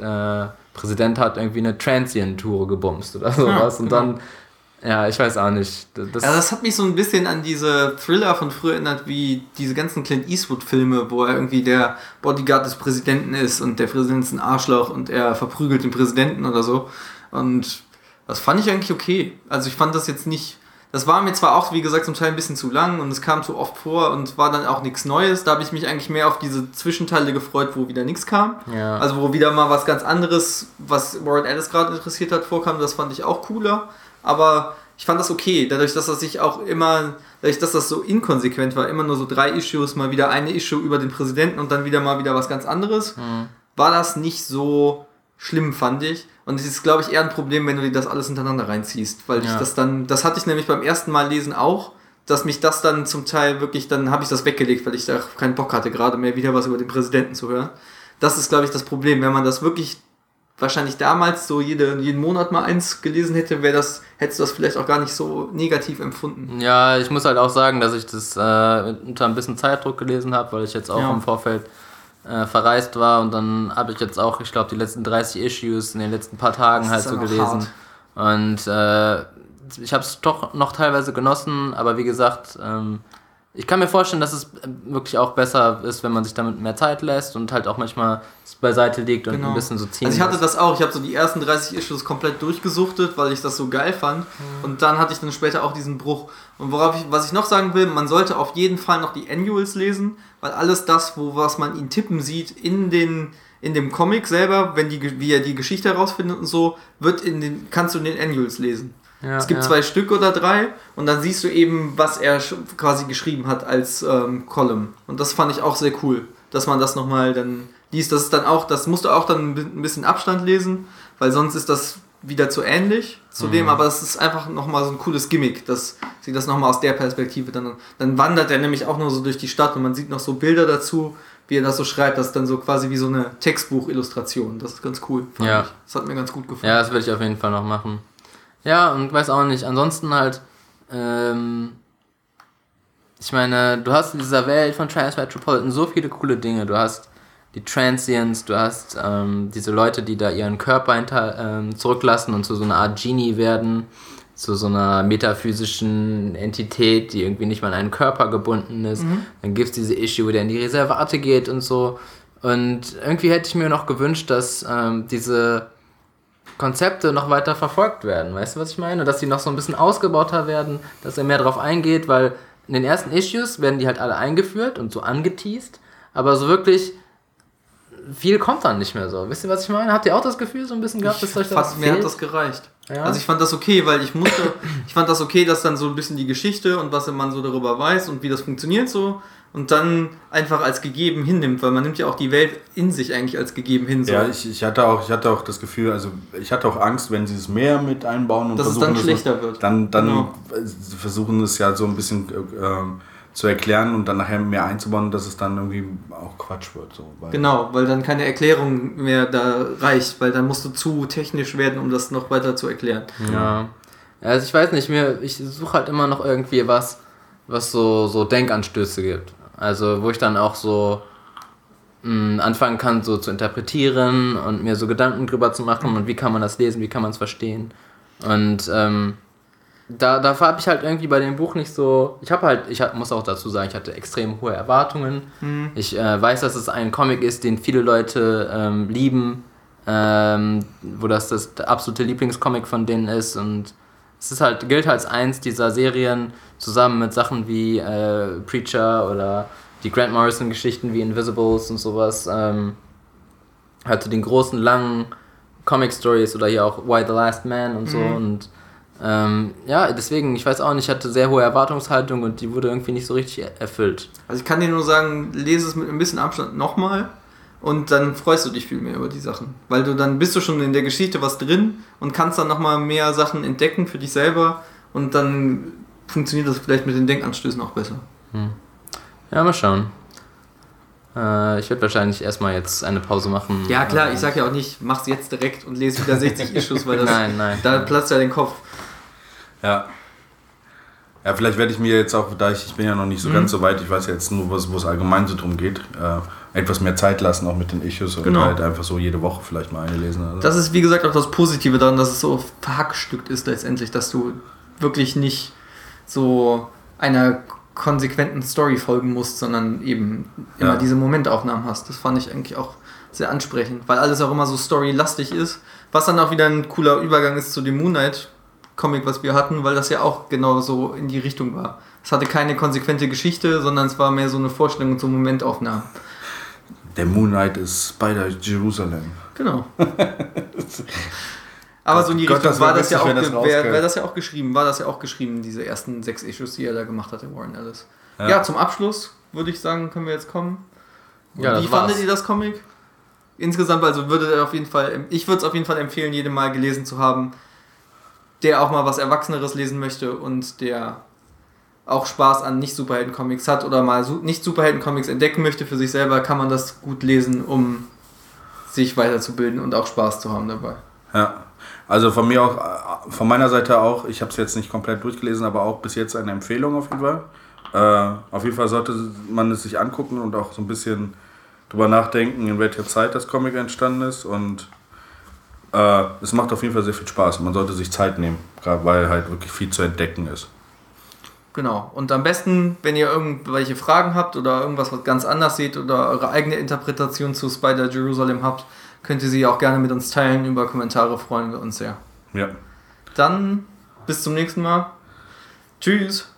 Speaker 2: äh, Präsident hat irgendwie eine Transient-Tour gebumst oder sowas. und dann, ja, ich weiß auch nicht. Das,
Speaker 3: Ja, das hat mich so ein bisschen an diese Thriller von früher erinnert, wie diese ganzen Clint Eastwood-Filme, wo er irgendwie der Bodyguard des Präsidenten ist und der Präsident ist ein Arschloch und er verprügelt den Präsidenten oder so. Und das fand ich eigentlich okay. Also ich fand das jetzt nicht. Das war mir zwar auch, wie gesagt, zum Teil ein bisschen zu lang und es kam zu oft vor und war dann auch nichts Neues. Da habe ich mich eigentlich mehr auf diese Zwischenteile gefreut, wo wieder nichts kam.
Speaker 2: Ja.
Speaker 3: Also wo wieder mal was ganz anderes, was Warren Ellis gerade interessiert hat, vorkam. Das fand ich auch cooler. Aber ich fand das okay, dadurch, dass das sich auch immer, dadurch, dass das so inkonsequent war, immer nur so drei Issues, mal wieder eine Issue über den Präsidenten und dann wieder mal wieder was ganz anderes, war das nicht so schlimm, fand ich. Und es ist, glaube ich, eher ein Problem, wenn du dir das alles hintereinander reinziehst, weil ich
Speaker 2: Ja.
Speaker 3: das dann, das hatte ich nämlich beim ersten Mal lesen auch, dass mich das dann zum Teil wirklich, dann habe ich das weggelegt, weil ich da keinen Bock hatte, gerade mehr wieder was über den Präsidenten zu hören. Das ist, glaube ich, das Problem. Wenn man das wirklich wahrscheinlich damals so jede, jeden Monat mal eins gelesen hätte, wäre das, hättest du das vielleicht auch gar nicht so negativ empfunden.
Speaker 2: Ja, ich muss halt auch sagen, dass ich das äh, unter ein bisschen Zeitdruck gelesen habe, weil ich jetzt auch
Speaker 3: Ja.
Speaker 2: im Vorfeld äh, verreist war und dann habe ich jetzt auch, ich glaube, die letzten 30 Issues in den letzten paar Tagen halt so gelesen. Und äh, ich habe es doch noch teilweise genossen, aber wie gesagt, ähm, ich kann mir vorstellen, dass es wirklich auch besser ist, wenn man sich damit mehr Zeit lässt und halt auch manchmal es beiseite legt und ein bisschen so ziehen
Speaker 3: Also ich hatte das auch, ich habe so die ersten 30 Issues komplett durchgesuchtet, weil ich das so geil fand. Und dann hatte ich dann später auch diesen Bruch. Und worauf ich, was ich noch sagen will, man sollte auf jeden Fall noch die Annuals lesen, weil alles das, wo was man ihn tippen sieht in den in dem Comic selber, wenn die wie er die Geschichte herausfindet und so, wird in den kannst du in den Annuals lesen.
Speaker 2: Ja,
Speaker 3: es gibt
Speaker 2: ja.
Speaker 3: zwei Stück oder drei und dann siehst du eben, was er quasi geschrieben hat als ähm, Column. Und das fand ich auch sehr cool, dass man das nochmal dann liest. Das ist dann auch, das musst du auch dann ein bi- ein bisschen Abstand lesen, weil sonst ist das wieder zu ähnlich zu dem, aber es ist einfach nochmal so ein cooles Gimmick, dass sie das nochmal aus der Perspektive dann, dann wandert er nämlich auch nur so durch die Stadt und man sieht noch so Bilder dazu, wie er das so schreibt, das ist dann so quasi wie so eine Textbuch-Illustration. Das ist ganz cool, fand
Speaker 2: Ja.
Speaker 3: ich. Das hat mir ganz gut gefallen.
Speaker 2: Ja, das würde ich auf jeden Fall noch machen. Ja, und weiß auch nicht. Ansonsten halt, ähm, ich meine, du hast in dieser Welt von Transmetropolitan so viele coole Dinge. Du hast die Transients, du hast ähm, diese Leute, die da ihren Körper hinter, ähm, zurücklassen und zu so einer Art Genie werden, zu so einer metaphysischen Entität, die irgendwie nicht mal an einen Körper gebunden ist. Dann gibt es diese Issue, der in die Reservate geht und so. Und irgendwie hätte ich mir noch gewünscht, dass ähm, diese Konzepte noch weiter verfolgt werden. Weißt du, was ich meine? Dass die noch so ein bisschen ausgebauter werden, dass er mehr drauf eingeht, weil in den ersten Issues werden die halt alle eingeführt und so angeteased, aber so wirklich viel kommt dann nicht mehr so. Wisst ihr, was ich meine? Habt ihr auch das Gefühl so ein bisschen gehabt, dass euch das
Speaker 3: fand, mir hat das gereicht.
Speaker 2: Ja?
Speaker 3: Also ich fand das okay, weil ich musste, ich fand das okay, dass dann so ein bisschen die Geschichte und was man so darüber weiß und wie das funktioniert so und dann einfach als gegeben hinnimmt, weil man nimmt ja auch die Welt in sich eigentlich als gegeben hin. So.
Speaker 1: Ja, ich, ich, hatte auch, ich hatte auch das Gefühl, also ich hatte auch Angst, wenn sie es mehr mit einbauen und
Speaker 3: Dass es
Speaker 1: versuchen,
Speaker 3: dann
Speaker 1: es
Speaker 3: schlechter
Speaker 1: noch-
Speaker 3: wird.
Speaker 1: Dann, dann
Speaker 3: Genau.
Speaker 1: äh, sie versuchen es ja so ein bisschen äh, ähm, zu erklären und dann nachher mehr einzubauen, dass es dann irgendwie auch Quatsch wird. So, weil-
Speaker 3: Genau, weil dann keine Erklärung mehr da reicht, weil dann musst du zu technisch werden, um das noch weiter zu erklären.
Speaker 2: Ja. Also ich weiß nicht, mir, ich suche halt immer noch irgendwie was, was so, so Denkanstöße gibt. Also wo ich dann auch so mh, anfangen kann, so zu interpretieren und mir so Gedanken drüber zu machen und wie kann man das lesen, wie kann man es verstehen. Und ähm, da, dafür habe ich halt irgendwie bei dem Buch nicht so. Ich habe halt, ich hab, muss auch dazu sagen, ich hatte extrem hohe Erwartungen. Ich äh, weiß, dass es ein Comic ist, den viele Leute ähm, lieben, ähm, wo das das absolute Lieblingscomic von denen ist und es ist halt, gilt als eins dieser Serien zusammen mit Sachen wie äh, Preacher oder die Grant Morrison-Geschichten wie Invisibles und sowas. Ähm, hatte den großen, langen Comic-Stories oder hier auch Why the Last Man und so.
Speaker 3: Mhm.
Speaker 2: Und ähm, ja, deswegen, ich weiß auch nicht, ich hatte sehr hohe Erwartungshaltung und die wurde irgendwie nicht so richtig er- erfüllt.
Speaker 3: Also ich kann dir nur sagen, lese es mit ein bisschen Abstand nochmal und dann freust du dich viel mehr über die Sachen. Weil du dann bist du schon in der Geschichte was drin und kannst dann nochmal mehr Sachen entdecken für dich selber und dann funktioniert das vielleicht mit den Denkanstößen auch besser.
Speaker 2: Ja, mal schauen. Äh, ich werde wahrscheinlich erstmal jetzt eine Pause machen.
Speaker 3: Ja klar,
Speaker 2: Äh,
Speaker 3: ich sag ja auch nicht, mach's jetzt direkt und lese wieder 60 [LAUGHS] Issues, weil das,
Speaker 2: Nein, nein.
Speaker 3: da platzt ja den Kopf.
Speaker 1: Ja. Ja, vielleicht werde ich mir jetzt auch, da ich, ich bin ja noch nicht so ganz so weit, ich weiß ja jetzt nur, was, wo es allgemein so drum geht, äh, etwas mehr Zeit lassen, auch mit den Issues und
Speaker 3: Genau.
Speaker 1: halt einfach so jede Woche vielleicht mal eine lesen. Also.
Speaker 3: Das ist wie gesagt auch das Positive daran, dass es so verhackstückt ist letztendlich, dass du wirklich nicht so einer konsequenten Story folgen musst, sondern eben immer
Speaker 1: Ja.
Speaker 3: diese Momentaufnahmen hast. Das fand ich eigentlich auch sehr ansprechend, weil alles auch immer so storylastig ist, was dann auch wieder ein cooler Übergang ist zu dem Moon Knight Comic, was wir hatten, weil das ja auch genau so in die Richtung war. Es hatte keine konsequente Geschichte, sondern es war mehr so eine Vorstellung zu Momentaufnahmen.
Speaker 1: Der Moon Knight ist Spider Jerusalem.
Speaker 3: Genau. [LAUGHS] Aber so in die
Speaker 1: Gott,
Speaker 3: Richtung
Speaker 1: das
Speaker 3: war das ja auch,
Speaker 1: das
Speaker 3: wär, wär das ja auch geschrieben, war das ja auch geschrieben, diese ersten sechs Issues, die er da gemacht hatte, Warren Ellis. Ja,
Speaker 1: Ja.
Speaker 3: zum Abschluss würde ich sagen, können wir jetzt kommen.
Speaker 2: Ja, das
Speaker 3: Wie fandet
Speaker 2: war's.
Speaker 3: ihr das Comic? Insgesamt, also würde er auf jeden Fall, ich würde es auf jeden Fall empfehlen, jedem mal gelesen zu haben, der auch mal was Erwachseneres lesen möchte und der auch Spaß an Nicht-Superhelden-Comics hat oder mal su- Nicht-Superhelden-Comics entdecken möchte für sich selber, kann man das gut lesen, um sich weiterzubilden und auch Spaß zu haben dabei.
Speaker 1: Ja. Also von mir auch, äh, von meiner Seite auch, ich habe es jetzt nicht komplett durchgelesen, aber auch bis jetzt eine Empfehlung auf jeden Fall. Äh, auf jeden Fall sollte man es sich angucken und auch so ein bisschen drüber nachdenken, in welcher Zeit das Comic entstanden ist. Und äh, es macht auf jeden Fall sehr viel Spaß. Man sollte sich Zeit nehmen, gerade weil halt wirklich viel zu entdecken ist.
Speaker 3: Genau. Und am besten, wenn ihr irgendwelche Fragen habt oder irgendwas was ganz anders seht oder eure eigene Interpretation zu Spider Jerusalem habt, könnt ihr sie auch gerne mit uns teilen. Über Kommentare freuen wir uns sehr.
Speaker 1: Ja.
Speaker 3: Dann bis zum nächsten Mal. Tschüss.